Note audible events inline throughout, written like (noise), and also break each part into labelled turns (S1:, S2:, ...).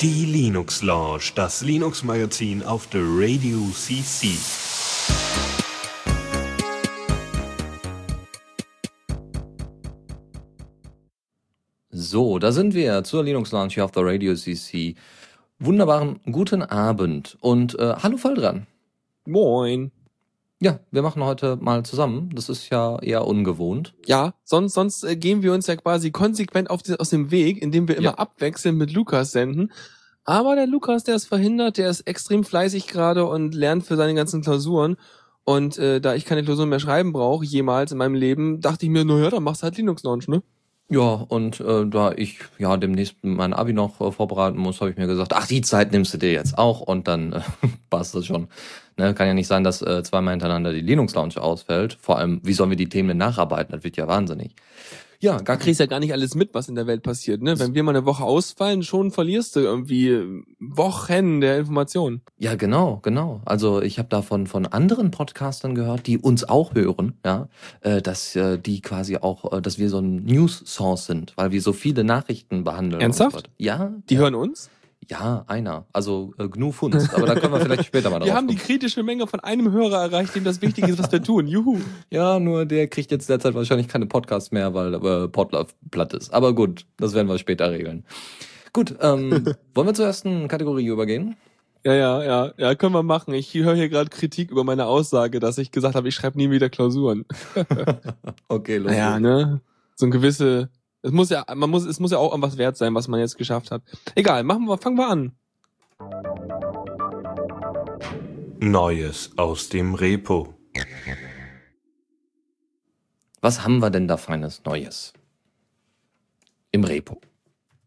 S1: Die Linux Lounge, das Linux Magazin auf der Radio CC.
S2: So, da sind wir zur Linux Lounge hier auf der Radio CC. Wunderbaren guten Abend und äh, hallo Falldran.
S3: Moin.
S2: Ja, wir machen heute mal zusammen. Das ist ja eher ungewohnt.
S3: Ja, sonst, sonst äh, gehen wir uns ja quasi konsequent auf die, aus dem Weg, indem wir immer
S2: Ja.
S3: abwechselnd mit Lukas senden. Aber der Lukas, der ist verhindert, der ist extrem fleißig gerade und lernt für seine ganzen Klausuren. Und äh, da ich keine Klausuren mehr schreiben brauche, jemals in meinem Leben, dachte ich mir, naja, dann machst du halt Linux Launch, ne?
S2: Ja, und äh, da ich ja demnächst mein Abi noch äh, vorbereiten muss, habe ich mir gesagt, ach, die Zeit nimmst du dir jetzt auch und dann äh, (laughs) passt das schon. Ne, kann ja nicht sein, dass äh, zweimal hintereinander die Linux Lounge ausfällt. Vor allem, wie sollen wir die Themen denn nacharbeiten? Das wird ja wahnsinnig. Ja, gar
S3: Du kriegst ja gar nicht alles mit, was in der Welt passiert, ne? Wenn wir mal eine Woche ausfallen, schon verlierst du irgendwie Wochen der Informationen.
S2: Ja, genau, genau. Also ich habe davon von anderen Podcastern gehört, die uns auch hören, ja, äh, dass äh, die quasi auch, äh, dass wir so ein News Source sind, weil wir so viele Nachrichten behandeln. und
S3: Ernsthaft?
S2: Ja,
S3: Die
S2: ja,
S3: hören uns.
S2: Ja, einer. Also äh, GNU Funst, aber da können wir vielleicht (laughs) später mal drauf
S3: Wir haben die kritische Menge von einem Hörer erreicht, dem das Wichtige ist, was wir tun. Juhu.
S2: Ja, nur der kriegt jetzt derzeit wahrscheinlich keine Podcasts mehr, weil äh, Podlove platt ist. Aber gut, das werden wir später regeln. Gut, ähm, (laughs) wollen wir zur ersten Kategorie übergehen?
S3: Ja, ja, ja, ja, können wir machen. Ich höre hier gerade Kritik über meine Aussage, dass ich gesagt habe, ich schreibe nie wieder Klausuren. (laughs)
S2: Okay, los.
S3: Naja, ne? So ein gewisse, es muss ja, man muss, es muss ja auch irgendwas wert sein, was man jetzt geschafft hat. Egal, machen wir, fangen wir an.
S1: Neues aus dem Repo.
S2: Was haben wir denn da feines Neues? Im Repo.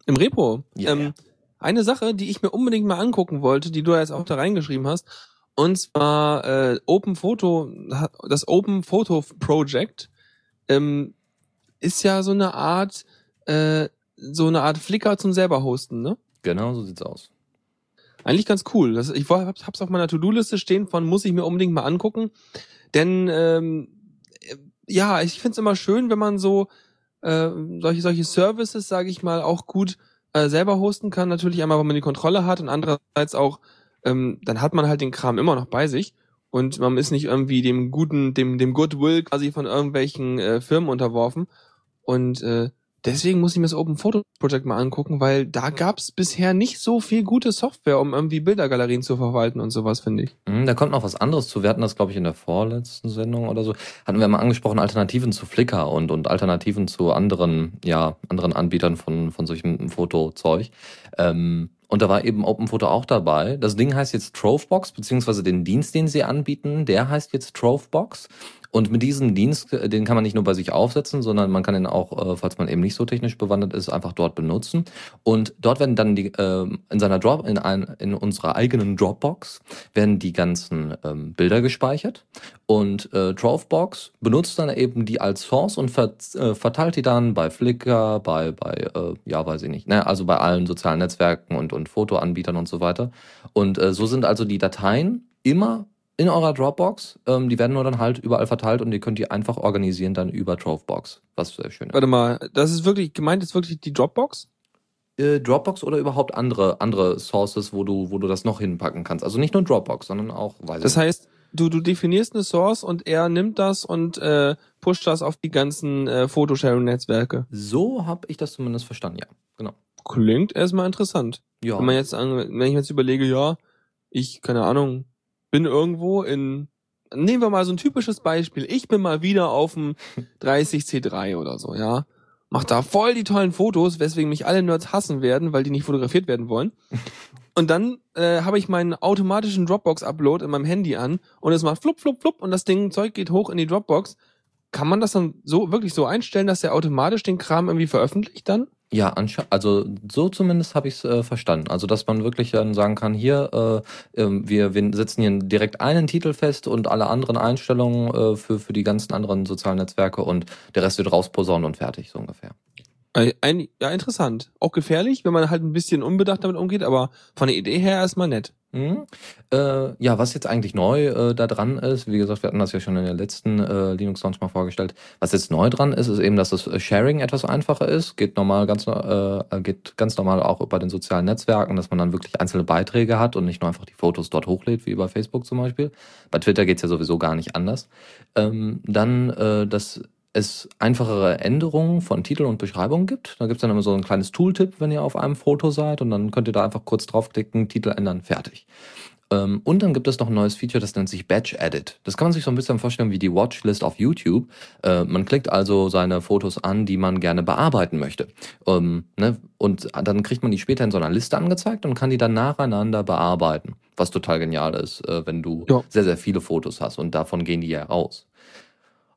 S3: Im Repo.
S2: Ja,
S3: ähm,
S2: ja.
S3: Eine Sache, die ich mir unbedingt mal angucken wollte, die du jetzt auch da reingeschrieben hast, und zwar äh, Open Photo, das Open Photo Project ähm, ist ja so eine Art, äh, so eine Art Flickr zum selber hosten, ne?
S2: Genau, so sieht's aus.
S3: Eigentlich ganz cool. Das, ich hab's auf meiner To-Do-Liste stehen von, muss ich mir unbedingt mal angucken. Denn ähm, äh, ja, ich find's immer schön, wenn man so äh, solche, solche Services, sage ich mal, auch gut äh, selber hosten kann. Natürlich einmal, wenn man die Kontrolle hat und andererseits auch, ähm, dann hat man halt den Kram immer noch bei sich. Und man ist nicht irgendwie dem guten, dem, dem Goodwill quasi von irgendwelchen äh, Firmen unterworfen. Und äh, deswegen muss ich mir das Open Photo Project mal angucken, weil da gab's bisher nicht so viel gute Software, um irgendwie Bildergalerien zu verwalten und sowas, finde ich.
S2: Mhm, Da kommt noch was anderes zu. Wir hatten das, glaube ich, in der vorletzten Sendung oder so. Hatten wir mal angesprochen, Alternativen zu Flickr und, und Alternativen zu anderen, ja, anderen Anbietern von, von solchem Fotozeug. Ähm, und da war eben OpenPhoto auch dabei. Das Ding heißt jetzt Trovebox, beziehungsweise den Dienst, den sie anbieten, der heißt jetzt Trovebox. Und mit diesem Dienst, äh, den kann man nicht nur bei sich aufsetzen, sondern man kann ihn auch, äh, falls man eben nicht so technisch bewandert ist, einfach dort benutzen. Und dort werden dann die ähm, in seiner Drop, in, ein, in unserer eigenen Dropbox werden die ganzen ähm, Bilder gespeichert. Und äh, Dropbox benutzt dann eben die als Source und ver äh, verteilt die dann bei Flickr, bei, bei äh, ja, weiß ich nicht, ne, also bei allen sozialen Netzwerken und, und Fotoanbietern und so weiter. Und äh, so sind also die Dateien immer in eurer Dropbox. Ähm, die werden nur dann halt überall verteilt und ihr könnt die einfach organisieren dann über Dropbox. Was sehr schön ist.
S3: Warte mal, das ist wirklich, gemeint ist wirklich die Dropbox?
S2: Äh, Dropbox oder überhaupt andere, andere Sources, wo du, wo du das noch hinpacken kannst. Also nicht nur Dropbox, sondern auch, weiß
S3: Das heißt, du, du definierst eine Source und er nimmt das und äh, pusht das auf die ganzen äh, Photosharing-Netzwerke.
S2: So habe ich das zumindest verstanden, ja. Genau.
S3: Klingt erstmal interessant.
S2: Ja.
S3: Wenn man jetzt, wenn ich jetzt überlege, ja, ich, keine Ahnung, bin irgendwo in, nehmen wir mal so ein typisches Beispiel. Ich bin mal wieder auf dem 30C3 oder so, ja. Mach da voll die tollen Fotos, weswegen mich alle Nerds hassen werden, weil die nicht fotografiert werden wollen. Und dann äh, habe ich meinen automatischen Dropbox-Upload in meinem Handy an und es macht flupp, flupp, flupp und das Ding Zeug geht hoch in die Dropbox. Kann man das dann so wirklich so einstellen, dass er automatisch den Kram irgendwie veröffentlicht dann?
S2: Ja, anscha- also so zumindest habe ich es äh, verstanden. Also dass man wirklich dann sagen kann, hier, äh, ähm, wir, wir setzen hier direkt einen Titel fest und alle anderen Einstellungen äh, für, für die ganzen anderen sozialen Netzwerke und der Rest wird rausposaunen und fertig, so ungefähr.
S3: Ein, ein, ja, interessant. Auch gefährlich, wenn man halt ein bisschen unbedacht damit umgeht, aber von der Idee her erstmal nett.
S2: Mhm. Äh, ja, was jetzt eigentlich neu äh, da dran ist, wie gesagt, wir hatten das ja schon in der letzten äh, Linux Launch mal vorgestellt. Was jetzt neu dran ist, ist eben, dass das Sharing etwas einfacher ist. Geht normal ganz äh, geht ganz normal auch bei den sozialen Netzwerken, dass man dann wirklich einzelne Beiträge hat und nicht nur einfach die Fotos dort hochlädt, wie bei Facebook zum Beispiel. Bei Twitter geht's ja sowieso gar nicht anders. Ähm, dann äh, das es einfachere Änderungen von Titel und Beschreibung gibt. Da gibt es dann immer so ein kleines Tooltip, wenn ihr auf einem Foto seid und dann könnt ihr da einfach kurz draufklicken, Titel ändern, fertig. Ähm, und dann gibt es noch ein neues Feature, das nennt sich Batch Edit. Das kann man sich so ein bisschen vorstellen wie die Watchlist auf YouTube. Äh, man klickt also seine Fotos an, die man gerne bearbeiten möchte. Ähm, ne? Und dann kriegt man die später in so einer Liste angezeigt und kann die dann nacheinander bearbeiten. Was total genial ist, äh, wenn du ja. sehr, sehr viele Fotos hast und davon gehen die ja raus.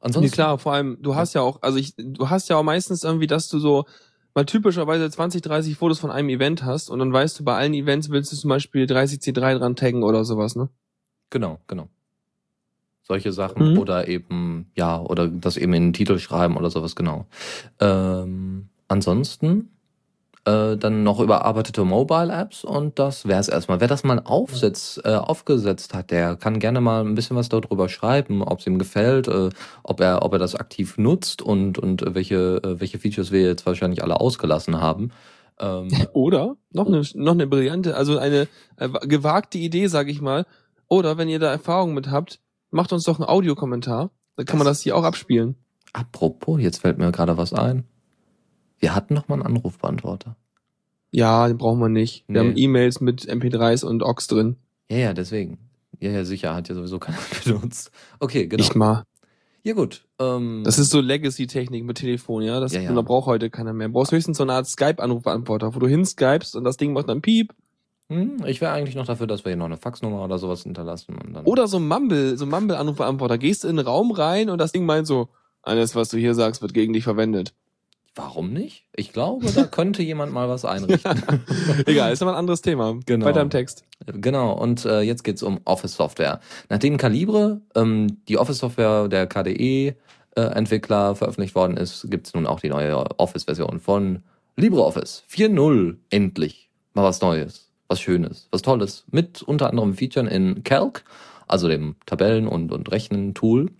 S3: Ansonsten. Nee, klar, vor allem, du hast ja auch, also ich, du hast ja auch meistens irgendwie, dass du so mal typischerweise 20, 30 Fotos von einem Event hast und dann weißt du, bei allen Events willst du zum Beispiel 30C3 dran taggen oder sowas, ne?
S2: Genau, genau. Solche Sachen mhm. oder eben, ja, oder das eben in den Titel schreiben oder sowas, genau. Ähm, ansonsten äh, dann noch überarbeitete Mobile-Apps und das wäre es erstmal. Wer das mal aufsetzt, äh, aufgesetzt hat, der kann gerne mal ein bisschen was darüber schreiben, ob es ihm gefällt, äh, ob er, ob er das aktiv nutzt und und welche äh, welche Features wir jetzt wahrscheinlich alle ausgelassen haben.
S3: Ähm, (laughs) Oder noch eine noch eine brillante, also eine äh, gewagte Idee, sage ich mal. Oder wenn ihr da Erfahrung mit habt, macht uns doch einen Audiokommentar. Dann kann man das hier auch abspielen.
S2: Apropos, jetzt fällt mir gerade was ein. Wir hatten noch mal einen Anrufbeantworter.
S3: Ja, den brauchen wir nicht. Wir nee. haben E-Mails mit MP3s und OX drin.
S2: Ja, ja, deswegen. Ja, ja, sicher, hat ja sowieso keiner (laughs) benutzt. Okay, genau.
S3: Nicht mal.
S2: Ja, gut.
S3: Ähm, das ist so Legacy-Technik mit Telefon, ja. Das ja, ja. braucht heute keiner mehr. Du brauchst höchstens so eine Art Skype-Anrufbeantworter, wo du hinskypst und das Ding macht dann Piep.
S2: Hm, ich wäre eigentlich noch dafür, dass wir hier noch eine Faxnummer oder sowas hinterlassen. Und dann
S3: oder so ein Mumble, so ein Mumble-Anrufbeantworter. Gehst in den Raum rein und das Ding meint so, alles, was du hier sagst, wird gegen dich verwendet.
S2: Warum nicht? Ich glaube, da könnte jemand mal was einrichten. (laughs)
S3: Egal, ist aber ein anderes Thema.
S2: Genau.
S3: Weiter im Text.
S2: Genau, und äh, jetzt geht's um Office-Software. Nachdem Calibre, ähm, die Office-Software der KDE-Entwickler äh, veröffentlicht worden ist, gibt's nun auch die neue Office-Version von LibreOffice 4.0. Endlich. Mal was Neues, was Schönes, was Tolles. Mit unter anderem Featuren in Calc, also dem Tabellen- und, und Rechnen-Tool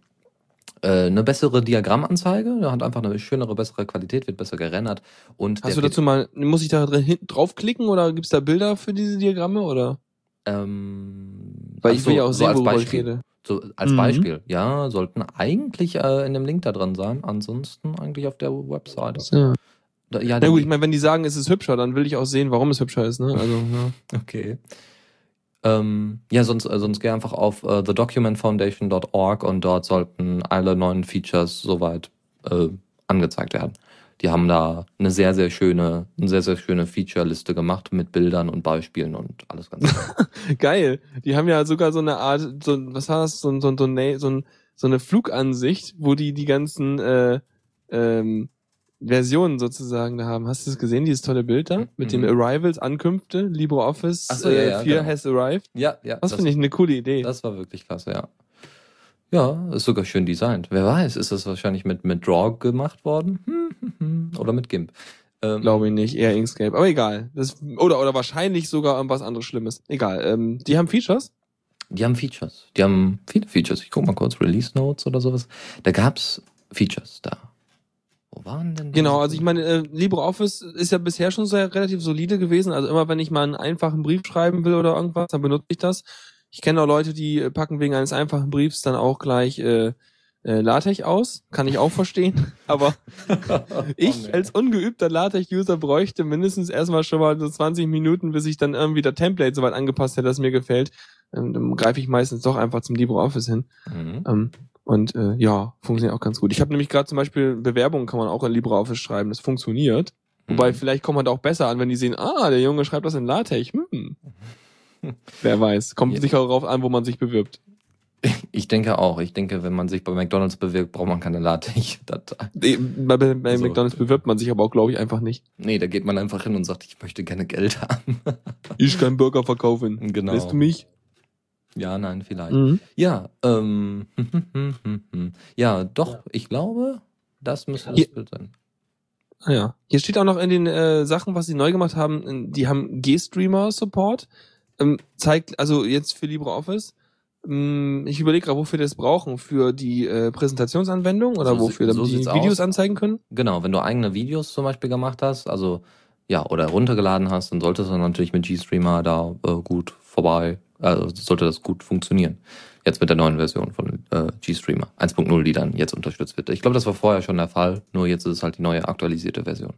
S2: äh, eine bessere Diagrammanzeige, der hat einfach eine schönere, bessere Qualität, wird besser gerendert. Und
S3: Hast du dazu mal, muss ich da draufklicken oder gibt's da Bilder für diese Diagramme oder?
S2: Ähm,
S3: Weil ich will ja auch so sehen, worüber ich rede.
S2: So, als mhm. Beispiel, ja, sollten eigentlich äh, in dem Link da drin sein, ansonsten eigentlich auf der Webseite.
S3: Ja. Da, ja, Na gut, ich meine, wenn die sagen, es ist hübscher, dann will ich auch sehen, warum es hübscher ist, ne? Also,
S2: ja. (laughs) okay. Ähm, ja, sonst, äh, sonst geh einfach auf äh, thedocumentfoundation.org und dort sollten alle neuen Features soweit äh, angezeigt werden. Die haben da eine sehr, sehr schöne, eine sehr, sehr schöne Feature-Liste gemacht mit Bildern und Beispielen und alles ganz (laughs)
S3: Geil. Die haben ja sogar so eine Art, so, was war das, so, so, so, so, so eine Flugansicht, wo die die ganzen äh, ähm, Versionen sozusagen da haben. Hast du das gesehen, dieses tolle Bild da? Mit mhm. den Arrivals, Ankünfte, LibreOffice
S2: so, ja, ja,
S3: 4 genau. has arrived?
S2: Ja, ja.
S3: Das, das finde ich eine coole Idee.
S2: Das war wirklich klasse, ja. Ja, ist sogar schön designt. Wer weiß, ist das wahrscheinlich mit, mit Draw gemacht worden? (laughs) oder mit GIMP?
S3: Ähm, Glaube ich nicht, eher Inkscape. Aber egal. Das, oder, oder wahrscheinlich sogar irgendwas anderes Schlimmes. Egal. Ähm, die haben Features?
S2: Die haben Features. Die haben viele Features. Ich guck mal kurz, Release Notes oder sowas. Da gab's Features da.
S3: Wo waren denn die? Genau, also ich meine, äh, LibreOffice ist ja bisher schon sehr relativ solide gewesen. Also immer wenn ich mal einen einfachen Brief schreiben will oder irgendwas, dann benutze ich das. Ich kenne auch Leute, die packen wegen eines einfachen Briefs dann auch gleich äh, äh, LaTeX aus. Kann ich auch verstehen. (laughs) Aber (laughs) ich als ungeübter LaTeX-User bräuchte mindestens erstmal schon mal so 20 Minuten, bis ich dann irgendwie der Template soweit angepasst hätte, dass mir gefällt. Ähm, dann greife ich meistens doch einfach zum LibreOffice hin. Mhm. Ähm, und äh, ja, funktioniert auch ganz gut. Ich habe nämlich gerade zum Beispiel Bewerbungen kann man auch in LibreOffice schreiben. Das funktioniert. Mhm. Wobei vielleicht kommt man da auch besser an, wenn die sehen, ah, der Junge schreibt das in LaTeX. Hm. (laughs) Wer weiß. Kommt ja. sicher darauf an, wo man sich bewirbt.
S2: Ich denke auch. Ich denke, wenn man sich bei McDonalds bewirbt, braucht man keine LaTeX-Datei. (laughs)
S3: Bei, bei, bei so. McDonalds bewirbt man sich aber auch, glaube ich, einfach nicht.
S2: Nee, da geht man einfach hin und sagt, ich möchte gerne Geld haben.
S3: ich kann Burger verkaufen.
S2: Genau.
S3: Lässt du mich?
S2: Ja, nein, vielleicht. Mhm. Ja, ähm, (laughs) ja, doch, ich glaube, das müsste das Bild sein.
S3: Ah ja. Hier steht auch noch in den äh, Sachen, was sie neu gemacht haben, die haben G-Streamer-Support. Ähm, zeigt, also jetzt für LibreOffice. Ähm, ich überlege gerade, wofür wir das brauchen. Für die äh, Präsentationsanwendung oder
S2: So
S3: wofür, damit
S2: so
S3: die Videos
S2: aus.
S3: anzeigen können?
S2: Genau, wenn du eigene Videos zum Beispiel gemacht hast, also ja, oder runtergeladen hast, dann solltest du natürlich mit GStreamer da äh, gut vorbei, also sollte das gut funktionieren. Jetzt mit der neuen Version von äh, GStreamer 1.0, die dann jetzt unterstützt wird. Ich glaube, das war vorher schon der Fall, nur jetzt ist es halt die neue aktualisierte Version.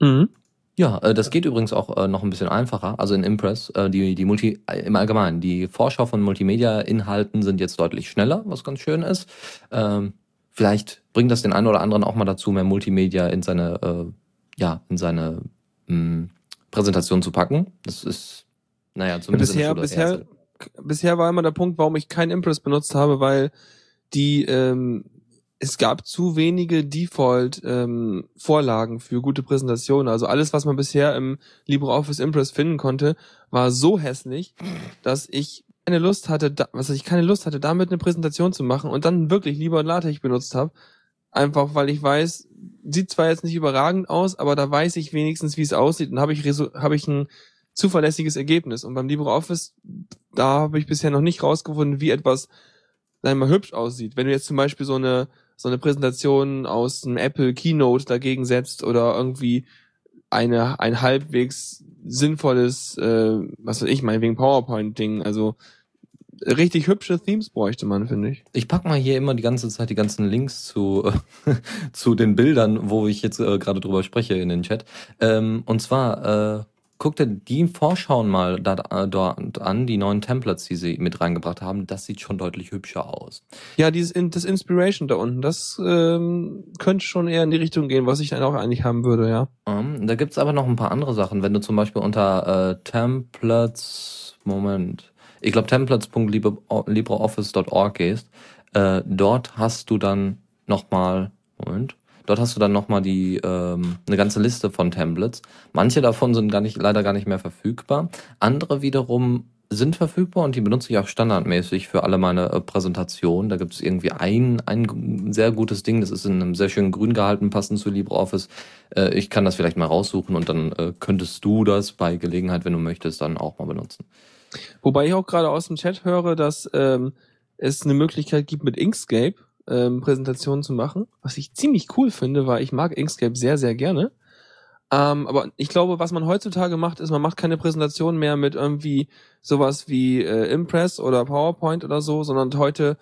S3: Mhm.
S2: Ja, äh, das geht übrigens auch äh, noch ein bisschen einfacher. Also in Impress, äh, die, die Multi, äh, im Allgemeinen, die Vorschau von Multimedia-Inhalten sind jetzt deutlich schneller, was ganz schön ist. Ähm, vielleicht bringt das den einen oder anderen auch mal dazu, mehr Multimedia in seine, äh, ja, in seine mh, Präsentation zu packen. Das ist, naja, zumindest
S3: bisher,
S2: Schule
S3: bisher,
S2: selten.
S3: bisher war immer der Punkt, warum ich kein Impress benutzt habe, weil die ähm, es gab zu wenige Default ähm, Vorlagen für gute Präsentationen. Also alles, was man bisher im LibreOffice Impress finden konnte, war so hässlich, dass ich keine Lust hatte, da, was ich keine Lust hatte, damit eine Präsentation zu machen und dann wirklich lieber LaTeX benutzt habe. Einfach weil ich weiß, sieht zwar jetzt nicht überragend aus, aber da weiß ich wenigstens, wie es aussieht und habe ich habe ich ein zuverlässiges Ergebnis. Und beim LibreOffice, da habe ich bisher noch nicht rausgefunden, wie etwas, sagen wir mal, hübsch aussieht. Wenn du jetzt zum Beispiel so eine, so eine Präsentation aus einem Apple Keynote dagegen setzt oder irgendwie eine, ein halbwegs sinnvolles, äh, was weiß ich, meinetwegen PowerPoint-Ding, also richtig hübsche Themes bräuchte man, finde ich.
S2: Ich pack mal hier immer die ganze Zeit die ganzen Links zu, (laughs) zu den Bildern, wo ich jetzt äh, gerade drüber spreche in den Chat. Ähm, und zwar, äh, guck dir die Vorschauen mal da, äh, dort an, die neuen Templates, die sie mit reingebracht haben. Das sieht schon deutlich hübscher aus.
S3: Ja, dieses das Inspiration da unten, das ähm, könnte schon eher in die Richtung gehen, was ich dann auch eigentlich haben würde, ja.
S2: Ähm, da gibt's aber noch ein paar andere Sachen. Wenn du zum Beispiel unter äh, Templates, Moment, ich glaube templates.libreoffice.org gehst, äh, dort hast du dann nochmal, Moment, dort hast du dann nochmal die, ähm, eine ganze Liste von Templates. Manche davon sind gar nicht, leider gar nicht mehr verfügbar. Andere wiederum sind verfügbar und die benutze ich auch standardmäßig für alle meine äh, Präsentationen. Da gibt es irgendwie ein, ein sehr gutes Ding, das ist in einem sehr schönen Grün gehalten, passend zu LibreOffice. Äh, ich kann das vielleicht mal raussuchen und dann äh, könntest du das bei Gelegenheit, wenn du möchtest, dann auch mal benutzen.
S3: Wobei ich auch gerade aus dem Chat höre, dass ähm, es eine Möglichkeit gibt, mit Inkscape ähm, Präsentationen zu machen, was ich ziemlich cool finde, weil ich mag Inkscape sehr, sehr gerne. Ähm, aber ich glaube, was man heutzutage macht, ist, man macht keine Präsentation mehr mit irgendwie sowas wie äh, Impress oder PowerPoint oder so, sondern heute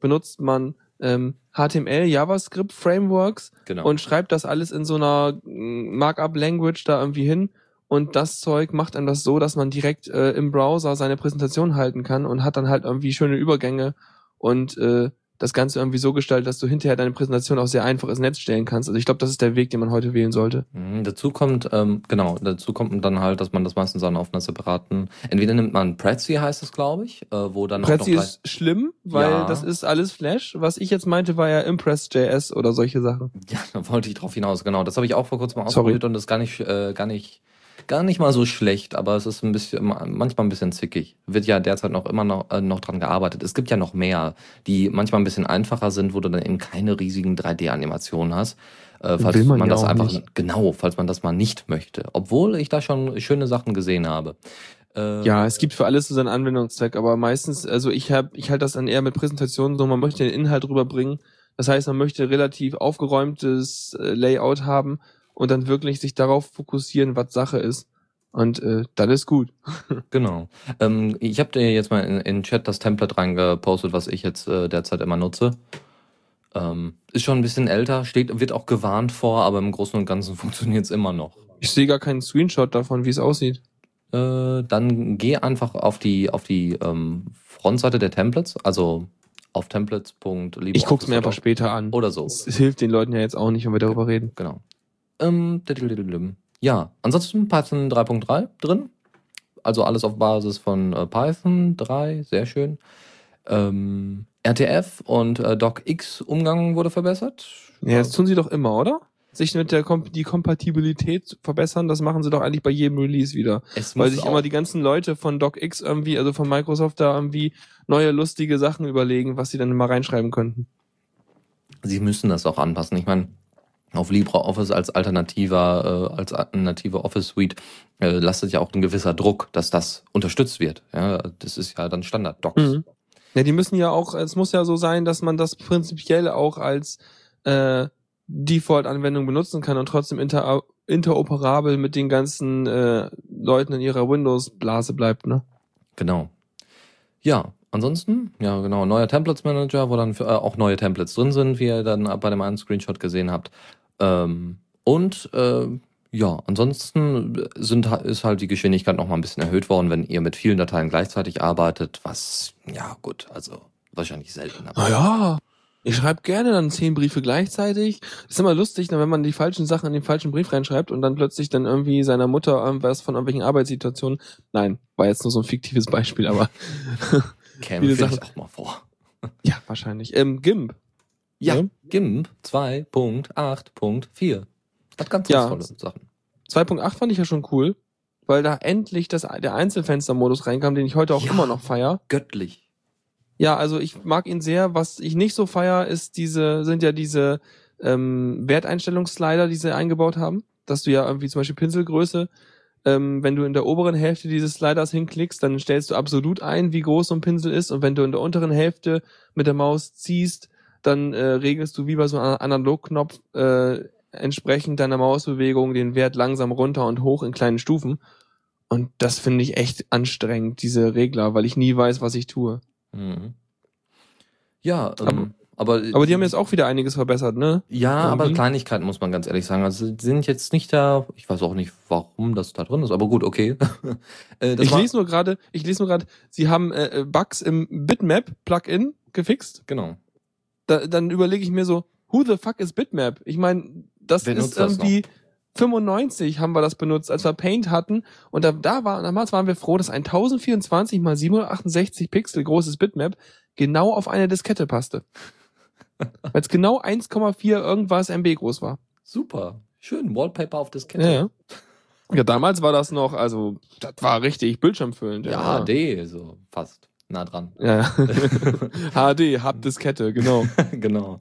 S3: benutzt man ähm, HTML, JavaScript Frameworks
S2: Genau.
S3: und schreibt das alles in so einer mm, Markup-Language da irgendwie hin. Und das Zeug macht dann das so, dass man direkt äh, im Browser seine Präsentation halten kann und hat dann halt irgendwie schöne Übergänge und äh, das Ganze irgendwie so gestaltet, dass du hinterher deine Präsentation auch sehr einfach ins Netz stellen kannst. Also ich glaube, das ist der Weg, den man heute wählen sollte.
S2: Mhm, Dazu kommt, ähm, genau, dazu kommt dann halt, dass man das meistens dann auf einer separaten, entweder nimmt man Prezi, heißt es, glaube ich, äh, wo dann
S3: Prezi
S2: auch noch
S3: ist schlimm, weil
S2: Ja.
S3: das ist alles Flash. Was ich jetzt meinte, war ja Impress.js oder solche Sachen.
S2: Ja, (laughs) da wollte ich drauf hinaus, genau. Das habe ich auch vor kurzem mal
S3: Sorry.
S2: ausprobiert und das ist gar nicht, äh, gar nicht, gar nicht mal so schlecht, aber es ist ein bisschen, manchmal ein bisschen zickig. Wird ja derzeit noch immer noch, äh, noch dran gearbeitet. Es gibt ja noch mehr, die manchmal ein bisschen einfacher sind, wo du dann eben keine riesigen 3D-Animationen hast. Äh, falls
S3: Will
S2: man,
S3: man ja
S2: das einfach,
S3: nicht.
S2: genau, falls man das mal nicht möchte. Obwohl ich da schon schöne Sachen gesehen habe. Äh,
S3: Ja, es gibt für alles so seinen Anwendungszweck, aber meistens, also ich habe, ich halte das dann eher mit Präsentationen so, man möchte den Inhalt rüberbringen. Das heißt, man möchte relativ aufgeräumtes äh, Layout haben und dann wirklich sich darauf fokussieren, was Sache ist. Und äh, dann ist gut. (laughs)
S2: Genau. Ähm, ich habe dir jetzt mal in, in den Chat das Template reingepostet, was ich jetzt äh, derzeit immer nutze. Ähm, ist schon ein bisschen älter, steht, wird auch gewarnt vor, aber im Großen und Ganzen (laughs) funktioniert es immer noch.
S3: Ich sehe gar keinen Screenshot davon, wie es aussieht.
S2: Äh, dann geh einfach auf die auf die ähm, Frontseite der Templates, also auf templates.libreoffice.
S3: Ich guck's mir einfach später an.
S2: Oder so.
S3: Es hilft den Leuten ja jetzt auch nicht, wenn wir darüber reden.
S2: Genau. Ähm, ja, ansonsten Python 3.3 drin. Also alles auf Basis von äh, Python 3, sehr schön. Ähm, RTF und äh, DocX Umgang wurde verbessert.
S3: Ja, das tun sie doch immer, oder? Sich mit der Kom die Kompatibilität verbessern, das machen sie doch eigentlich bei jedem Release wieder.
S2: es
S3: Weil sich immer die ganzen Leute von DocX irgendwie, also von Microsoft da irgendwie neue lustige Sachen überlegen, was sie dann immer reinschreiben könnten.
S2: sie müssen das auch anpassen. Ich meine, auf LibreOffice als alternativer, äh, als alternative Office Suite äh, lastet ja auch ein gewisser Druck, dass das unterstützt wird. Ja, das ist ja dann Standard Docs.
S3: Mhm. Ja, die müssen ja auch, es muss ja so sein, dass man das prinzipiell auch als äh, Default-Anwendung benutzen kann und trotzdem inter interoperabel mit den ganzen äh, Leuten in ihrer Windows-Blase bleibt, ne?
S2: Genau. Ja, ansonsten, ja genau, neuer Templates Manager, wo dann für, äh, auch neue Templates drin sind, wie ihr dann bei dem einen Screenshot gesehen habt. Ähm, und äh, ja, ansonsten sind, ist halt die Geschwindigkeit noch mal ein bisschen erhöht worden, wenn ihr mit vielen Dateien gleichzeitig arbeitet, was, ja gut, also wahrscheinlich selten.
S3: Aber ja, ich schreibe gerne dann zehn Briefe gleichzeitig. ist immer lustig, wenn man die falschen Sachen in den falschen Brief reinschreibt und dann plötzlich dann irgendwie seiner Mutter irgendwas von irgendwelchen Arbeitssituationen. Nein, war jetzt nur so ein fiktives Beispiel, aber (laughs)
S2: Käme viele Sachen auch mal vor.
S3: Ja, wahrscheinlich. Ähm, GIMP.
S2: Ja, ja. GIMP 2.8.4. Hat ganz, ja, tolle Sachen.
S3: 2.8 fand ich ja schon cool, weil da endlich das, der Einzelfenstermodus reinkam, den ich heute auch ja, immer noch feier.
S2: Göttlich.
S3: Ja, also ich mag ihn sehr. Was ich nicht so feier, ist diese, sind ja diese ähm, Werteinstellungsslider, die sie eingebaut haben. Dass du ja irgendwie zum Beispiel Pinselgröße, ähm, wenn du in der oberen Hälfte dieses Sliders hinklickst, dann stellst du absolut ein, wie groß so ein Pinsel ist. Und wenn du in der unteren Hälfte mit der Maus ziehst, dann äh, regelst du wie bei so einem Analogknopf äh, entsprechend deiner Mausbewegung den Wert langsam runter und hoch in kleinen Stufen. Und das finde ich echt anstrengend, diese Regler, weil ich nie weiß, was ich tue. Mhm.
S2: Ja, ähm, aber,
S3: aber, aber die haben jetzt auch wieder einiges verbessert, ne?
S2: Ja, Irgendwie. aber Kleinigkeiten muss man ganz ehrlich sagen. Also sind jetzt nicht da, ich weiß auch nicht, warum das da drin ist, aber gut, okay. (laughs)
S3: äh, ich lese nur gerade, ich lese nur gerade, sie haben äh, äh, Bugs im Bitmap Plugin gefixt.
S2: Genau.
S3: Da, dann überlege ich mir so, who the fuck is Bitmap? Ich meine, das Wer ist irgendwie 95 haben wir das benutzt, als wir Paint hatten. Und da, da war, damals waren wir froh, dass ein 1024 mal 768 Pixel großes Bitmap genau auf eine Diskette passte. (laughs) Weil es genau 1,4 irgendwas MB groß war.
S2: Super. Schön. Wallpaper auf Diskette.
S3: Ja. Ja, damals war das noch, also, das war richtig bildschirmfüllend.
S2: Ja, ja. HD, so fast. Nah dran.
S3: Ja. (laughs) HD, Hub-Diskette, genau. (laughs)
S2: genau.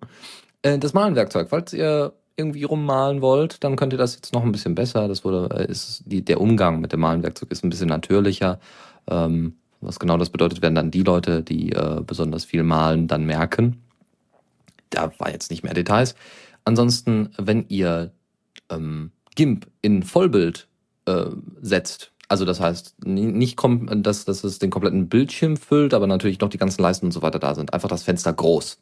S2: Äh, das Malenwerkzeug, falls ihr irgendwie rummalen wollt, dann könnt ihr das jetzt noch ein bisschen besser. Das wurde, äh, ist die, der Umgang mit dem Malenwerkzeug ist ein bisschen natürlicher. Ähm, was genau das bedeutet, werden dann die Leute, die äh, besonders viel malen, dann merken. Da war jetzt nicht mehr Details. Ansonsten, wenn ihr ähm, GIMP in Vollbild äh, setzt, also das heißt, nicht, dass, dass es den kompletten Bildschirm füllt, aber natürlich noch die ganzen Leisten und so weiter da sind. Einfach das Fenster groß.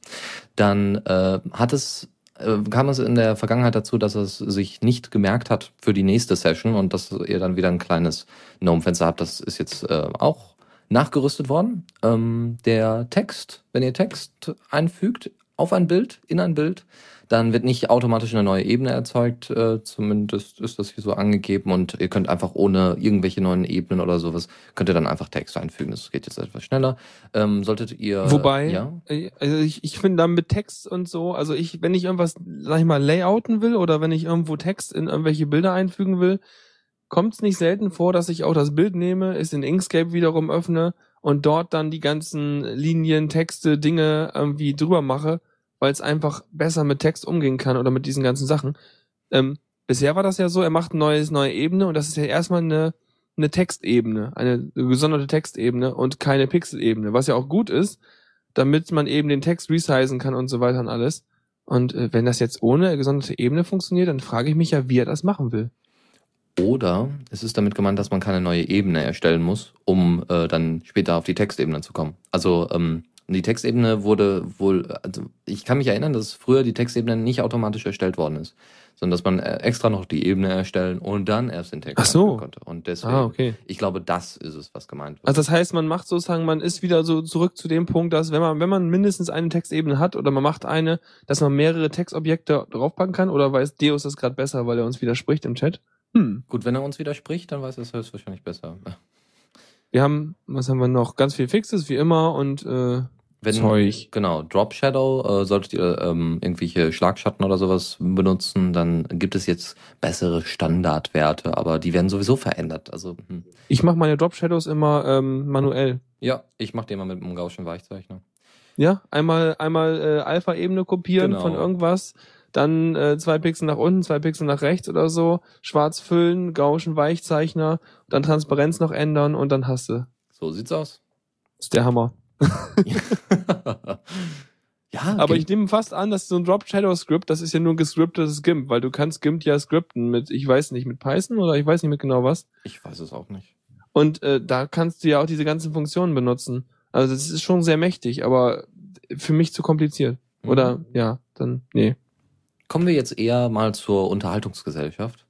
S2: Dann äh, hat es äh, kam es in der Vergangenheit dazu, dass es sich nicht gemerkt hat für die nächste Session und dass ihr dann wieder ein kleines Gnome-Fenster habt. Das ist jetzt äh, auch nachgerüstet worden. Ähm, der Text, wenn ihr Text einfügt auf ein Bild, in ein Bild, dann wird nicht automatisch eine neue Ebene erzeugt, äh, zumindest ist das hier so angegeben und ihr könnt einfach ohne irgendwelche neuen Ebenen oder sowas, könnt ihr dann einfach Text einfügen. Das geht jetzt etwas schneller. Ähm, solltet ihr...
S3: Wobei, ja? Äh, also ich, ich finde dann mit Text und so, also ich, wenn ich irgendwas, sag ich mal, layouten will oder wenn ich irgendwo Text in irgendwelche Bilder einfügen will, kommt es nicht selten vor, dass ich auch das Bild nehme, es in Inkscape wiederum öffne und dort dann die ganzen Linien, Texte, Dinge irgendwie drüber mache weil es einfach besser mit Text umgehen kann oder mit diesen ganzen Sachen. Ähm, bisher war das ja so, er macht eine neue, neue Ebene und das ist ja erstmal eine, eine Textebene, eine gesonderte Textebene und keine Pixelebene, was ja auch gut ist, damit man eben den Text resizen kann und so weiter und alles. Und äh, wenn das jetzt ohne gesonderte Ebene funktioniert, dann frage ich mich ja, wie er das machen will.
S2: Oder es ist damit gemeint, dass man keine neue Ebene erstellen muss, um äh, dann später auf die Textebene zu kommen. Also ähm, und die Textebene wurde wohl, also ich kann mich erinnern, dass früher die Textebene nicht automatisch erstellt worden ist, sondern dass man äh, extra noch die Ebene erstellen und dann erst den Text
S3: Ach so.
S2: konnte. Und deswegen,
S3: ah, okay.
S2: ich glaube, das ist es, was gemeint wird.
S3: Also das heißt, man macht sozusagen, man ist wieder so zurück zu dem Punkt, dass wenn man, wenn man mindestens eine Textebene hat oder man macht eine, dass man mehrere Textobjekte draufpacken kann oder weiß Deus das gerade besser, weil er uns widerspricht im Chat?
S2: Hm. Gut, wenn er uns widerspricht, dann weiß er es höchstwahrscheinlich besser.
S3: Wir haben, was haben wir noch? Ganz viel Fixes, wie immer, und äh,
S2: wenn, Zeug. Genau, Drop Shadow, äh, solltet ihr ähm, irgendwelche Schlagschatten oder sowas benutzen, dann gibt es jetzt bessere Standardwerte, aber die werden sowieso verändert. Also hm.
S3: Ich mache meine Drop Shadows immer ähm, manuell.
S2: Ja, ich mache die immer mit einem Gaußschen Weichzeichner.
S3: Ja, einmal einmal äh, Alpha-Ebene kopieren genau. von irgendwas, dann äh, zwei Pixel nach unten, zwei Pixel nach rechts oder so, schwarz füllen, Gauschen Weichzeichner, dann Transparenz noch ändern und dann hast du.
S2: So sieht's aus.
S3: ist der Hammer. (laughs)
S2: ja,
S3: Aber ich nehme fast an, dass so ein Drop Shadow Script, das ist ja nur ein gescriptetes GIMP, weil du kannst GIMP ja scripten mit, ich weiß nicht, mit Python oder ich weiß nicht mit genau was.
S2: ich weiß es auch nicht.
S3: Und äh, da kannst du ja auch diese ganzen Funktionen benutzen. Also das ist schon sehr mächtig, aber für mich zu kompliziert. Oder
S2: Mhm.
S3: ja, dann nee.
S2: Kommen wir jetzt eher mal zur Unterhaltungsgesellschaft.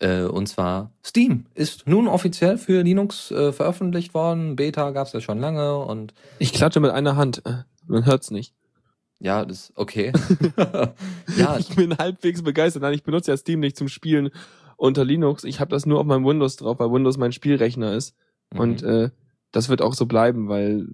S2: Äh, und zwar Steam ist nun offiziell für Linux äh, veröffentlicht worden. Beta gab's ja schon lange und
S3: Ich klatsche mit einer Hand. Äh, Man hört's nicht.
S2: ja, das okay. (laughs) ja,
S3: Ich bin halbwegs begeistert. Nein, ich benutze ja Steam nicht zum Spielen unter Linux. Ich habe das nur auf meinem Windows drauf, weil Windows mein Spielrechner ist. Und
S2: mhm.
S3: äh, das wird auch so bleiben, weil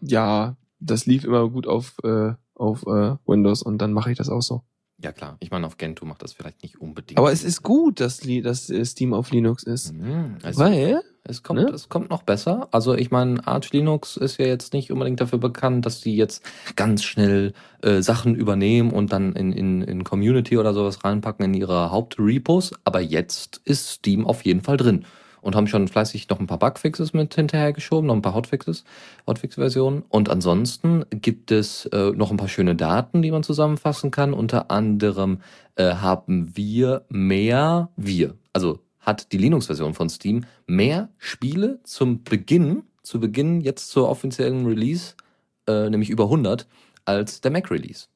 S3: ja, das lief immer gut auf, äh, auf äh, Windows und dann mache ich das auch so.
S2: Ja klar. Ich meine, auf Gentoo macht das vielleicht nicht unbedingt.
S3: Aber es ist gut, dass, Li dass äh, Steam auf Linux ist.
S2: Mhm, also,
S3: Weil,
S2: Es kommt,
S3: Ne?
S2: es kommt noch besser. Also ich meine, Arch Linux ist ja jetzt nicht unbedingt dafür bekannt, dass die jetzt ganz schnell äh, Sachen übernehmen und dann in, in, in Community oder sowas reinpacken in ihre Hauptrepos. Aber jetzt ist Steam auf jeden Fall drin. Und haben schon fleißig noch ein paar Bugfixes mit hinterhergeschoben, noch ein paar Hotfixes, Hotfix-Versionen. Und ansonsten gibt es äh, noch ein paar schöne Daten, die man zusammenfassen kann. Unter anderem äh, haben wir mehr, wir, also hat die Linux-Version von Steam mehr Spiele zum Beginn, zu Beginn jetzt zur offiziellen Release, äh, nämlich über 100, als der Mac-Release.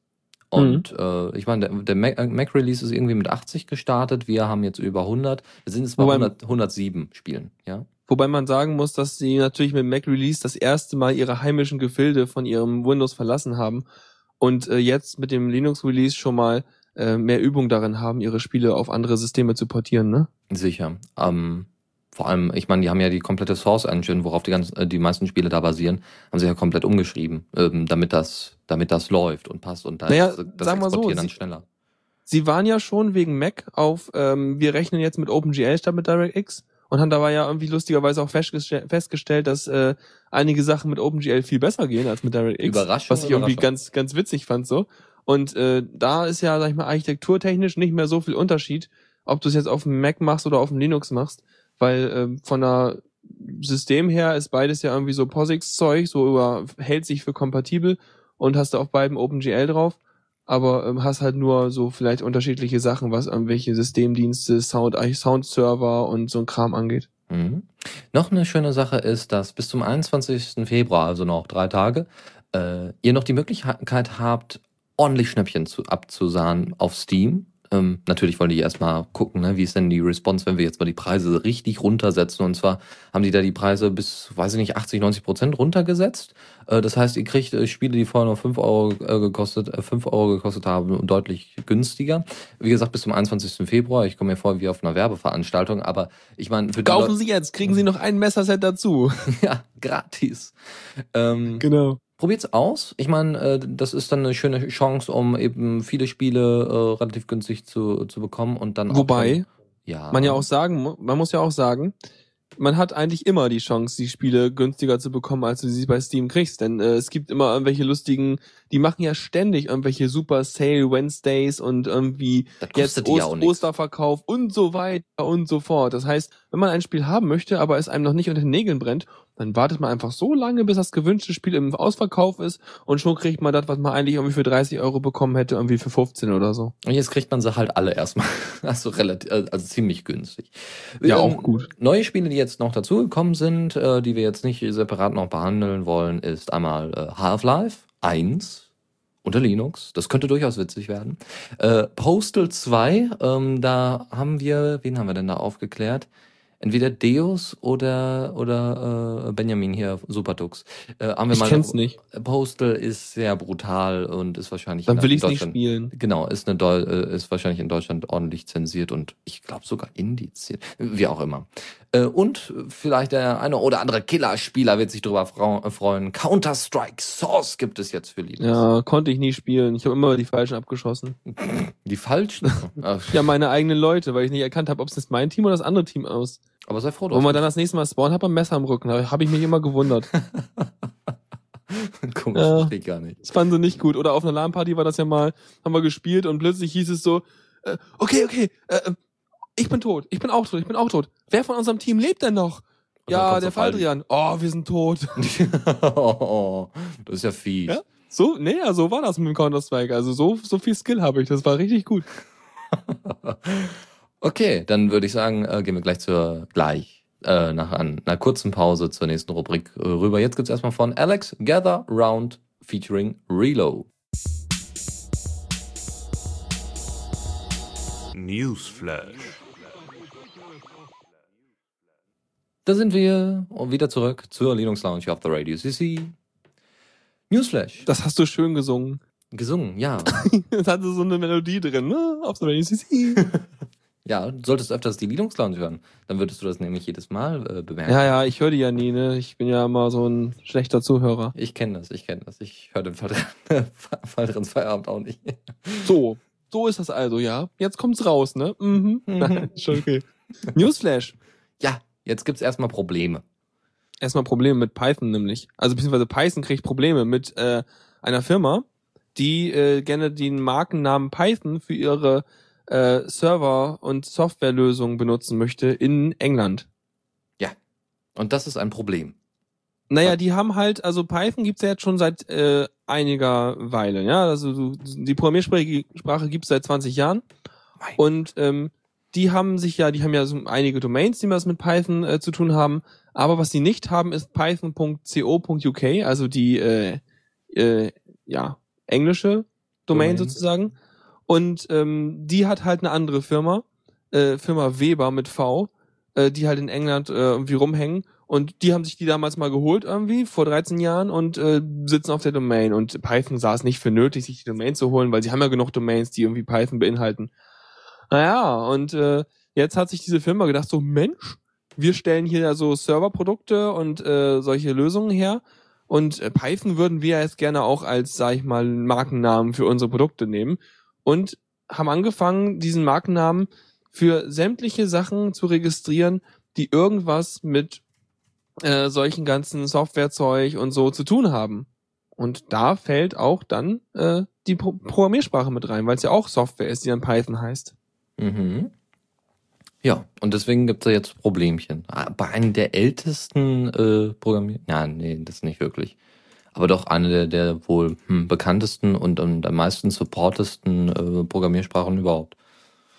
S2: Und äh, ich meine, der, der Mac- äh, Mac-Release ist irgendwie mit 80 gestartet, wir haben jetzt über 100, wir sind jetzt bei
S3: Wobei-
S2: 100, 107 Spielen, ja.
S3: wobei man sagen muss, dass sie natürlich mit Mac Release das erste Mal ihre heimischen Gefilde von ihrem Windows verlassen haben und äh, jetzt mit dem Linux Release schon mal äh, mehr Übung darin haben, ihre Spiele auf andere Systeme zu portieren, ne?
S2: Sicher. Ähm, vor allem, ich meine, die haben ja die komplette Source Engine, worauf die ganzen, äh, die meisten Spiele da basieren, haben sie ja komplett umgeschrieben, ähm, damit das, damit das läuft und passt und da
S3: Naja,
S2: ist das
S3: sagen wir so,
S2: Exportieren dann
S3: sie-
S2: schneller.
S3: Sie waren ja schon wegen Mac auf, ähm, wir rechnen jetzt mit OpenGL statt mit DirectX und haben dabei ja irgendwie lustigerweise auch festgestell, festgestellt, dass äh, einige Sachen mit OpenGL viel besser gehen als mit DirectX.
S2: Überraschung,
S3: was ich irgendwie ganz, ganz witzig fand so. Und äh, da ist ja, sag ich mal, architekturtechnisch nicht mehr so viel Unterschied, ob du es jetzt auf dem Mac machst oder auf dem Linux machst, weil ähm, von der System her ist beides ja irgendwie so POSIX-Zeug, so über, hält sich für kompatibel und hast du auf beiden OpenGL drauf, aber ähm, hast halt nur so vielleicht unterschiedliche Sachen, was irgendwelche Systemdienste, Sound, Sound-Server und so ein Kram angeht.
S2: Mhm. Noch eine schöne Sache ist, dass bis zum 21. Februar, also noch drei Tage, äh, ihr noch die Möglichkeit habt, ordentlich Schnäppchen zu, abzusahnen auf Steam. Ähm, natürlich wollen die erstmal gucken, ne, wie ist denn die Response, wenn wir jetzt mal die Preise richtig runtersetzen. Und zwar haben die da die Preise bis, weiß ich nicht, 80, 90 Prozent runtergesetzt. Äh, das heißt, ihr kriegt äh, Spiele, die vorher nur 5 Euro äh, gekostet, äh, 5 Euro gekostet haben, deutlich günstiger. Wie gesagt, bis zum 21. Februar. Ich komme mir vor wie auf einer Werbeveranstaltung, aber ich meine,
S3: Kaufen Sie jetzt, kriegen Sie noch ein Messerset dazu. (laughs)
S2: ja, gratis. Ähm,
S3: Genau.
S2: Probiert's aus. Ich meine, äh, das ist dann eine schöne Chance, um eben viele Spiele äh, relativ günstig zu, zu bekommen und dann auch
S3: Wobei,
S2: schon, ja,
S3: man ja auch sagen, man muss ja auch sagen, man hat eigentlich immer die Chance, die Spiele günstiger zu bekommen, als du sie bei Steam kriegst. Denn äh, es gibt immer irgendwelche lustigen, die machen ja ständig irgendwelche Super Sale Wednesdays und irgendwie jetzt
S2: ja auch
S3: Ost
S2: nichts.
S3: Osterverkauf und so weiter und so fort. Das heißt, wenn man ein Spiel haben möchte, aber es einem noch nicht unter den Nägeln brennt, dann wartet man einfach so lange, bis das gewünschte Spiel im Ausverkauf ist und schon kriegt man das, was man eigentlich irgendwie für 30 Euro bekommen hätte, irgendwie für 15 oder so.
S2: Und jetzt kriegt man sie halt alle erstmal. (laughs) Also relativ, also ziemlich günstig.
S3: Ja,
S2: Ähm,
S3: auch gut.
S2: Neue Spiele, die jetzt noch dazugekommen sind, äh, die wir jetzt nicht separat noch behandeln wollen, ist einmal äh, Half-Life 1 unter Linux. Das könnte durchaus witzig werden. Äh, Postal 2, ähm, da haben wir, wen haben wir denn da aufgeklärt? Entweder Deus oder oder äh, Benjamin hier, Superdux. Äh, haben wir
S3: Ich
S2: mal
S3: kenn's nicht.
S2: Postal ist sehr brutal und ist wahrscheinlich
S3: Dann
S2: in
S3: will ich's nicht spielen.
S2: Genau, ist, eine Deu äh, ist wahrscheinlich in Deutschland ordentlich zensiert und ich glaube sogar indiziert. Wie auch immer. Äh, und vielleicht der eine oder andere Killerspieler wird sich darüber äh, freuen. Counter-Strike Source gibt es jetzt für Linux.
S3: Ja, konnte ich nie spielen. Ich habe immer die falschen abgeschossen. (laughs)
S2: Die falschen. (laughs)
S3: Ja, meine eigenen Leute, weil ich nicht erkannt habe, ob es jetzt mein Team oder das andere Team aus.
S2: aber sei froh
S3: Wo man
S2: drauf.
S3: dann das nächste Mal spawnt, hat man ein Messer am Rücken. Da habe ich mich immer gewundert. (laughs)
S2: Komisch,
S3: Ja.
S2: verstehe ich gar nicht.
S3: Das fanden sie nicht gut. Oder auf einer LAN-Party war das ja mal, haben wir gespielt und plötzlich hieß es so, äh, okay, okay, äh, äh, ich bin tot, ich bin auch tot, ich bin auch tot. Wer von unserem Team lebt denn noch?
S2: Und
S3: Ja, der. Faldrian. Oh, wir sind tot. (laughs)
S2: oh, das ist ja fies.
S3: Ja? So, nee, ja, so war das mit dem Counter-Strike. Also so, so viel Skill habe ich. Das war richtig gut. (laughs)
S2: Okay, dann würde ich sagen, äh, gehen wir gleich zur gleich äh, nach an, einer kurzen Pause zur nächsten Rubrik äh, rüber. Jetzt gibt's erstmal von Alex Gather Round featuring Relo.
S1: Newsflash.
S2: Da sind wir und wieder zurück zur Linux Lounge auf der Radio CC. Newsflash.
S3: Das hast du schön gesungen.
S2: Gesungen, ja. (laughs)
S3: Das hatte so eine Melodie drin, ne? Auf so einer CC.
S2: Ja, du solltest öfters die Linux Lounge hören. Dann würdest du das nämlich jedes Mal äh, bemerken.
S3: Ja, ja, ich höre die ja nie, ne? Ich bin ja immer so ein schlechter Zuhörer.
S2: Ich kenne das, ich kenne das. Ich höre den Fall, (laughs) Fall drin Feierabend auch nicht.
S3: So, so ist das also, ja. Jetzt kommt's raus, ne? Mhm. Nein, (laughs) schon okay. Newsflash.
S2: Ja, jetzt gibt's erstmal Probleme.
S3: Erstmal Probleme mit Python nämlich. Also beziehungsweise Python kriegt Probleme mit äh, einer Firma, die äh, gerne den Markennamen Python für ihre äh, Server- und Softwarelösungen benutzen möchte in England.
S2: Und das ist ein Problem.
S3: Naja, die haben halt, also Python gibt's ja jetzt schon seit äh, einiger Weile, ja. Also die Programmiersprache Sprache gibt's seit 20 Jahren.
S2: Mein-
S3: Und ähm, die haben sich ja, die haben ja so einige Domains, die was mit Python äh, zu tun haben. Aber was die nicht haben, ist python.co.uk, also die äh, äh, ja englische Domain,
S2: Domain.
S3: sozusagen. Und ähm, die hat halt eine andere Firma, äh, Firma Weber mit V, äh, die halt in England äh, irgendwie rumhängen. Und die haben sich die damals mal geholt irgendwie vor 13 Jahren und äh, sitzen auf der Domain. Und Python sah es nicht für nötig, sich die Domain zu holen, weil sie haben ja genug Domains, die irgendwie Python beinhalten. Naja, und äh, jetzt hat sich diese Firma gedacht, so Mensch, wir stellen hier ja so Serverprodukte und äh, solche Lösungen her. Und äh, Python würden wir jetzt gerne auch als, sag ich mal, Markennamen für unsere Produkte nehmen. Und haben angefangen, diesen Markennamen für sämtliche Sachen zu registrieren, die irgendwas mit äh, solchen ganzen Softwarezeug und so zu tun haben. Und da fällt auch dann äh, die Pro Programmiersprache mit rein, weil es ja auch Software ist, die dann Python heißt.
S2: Mhm. Ja, und deswegen gibt's da jetzt Problemchen. Ah, Bei einem der ältesten äh, Programmier... Ja, nee, das nicht wirklich. Aber doch eine der, der wohl hm, bekanntesten und, und am meisten supportesten äh, Programmiersprachen überhaupt.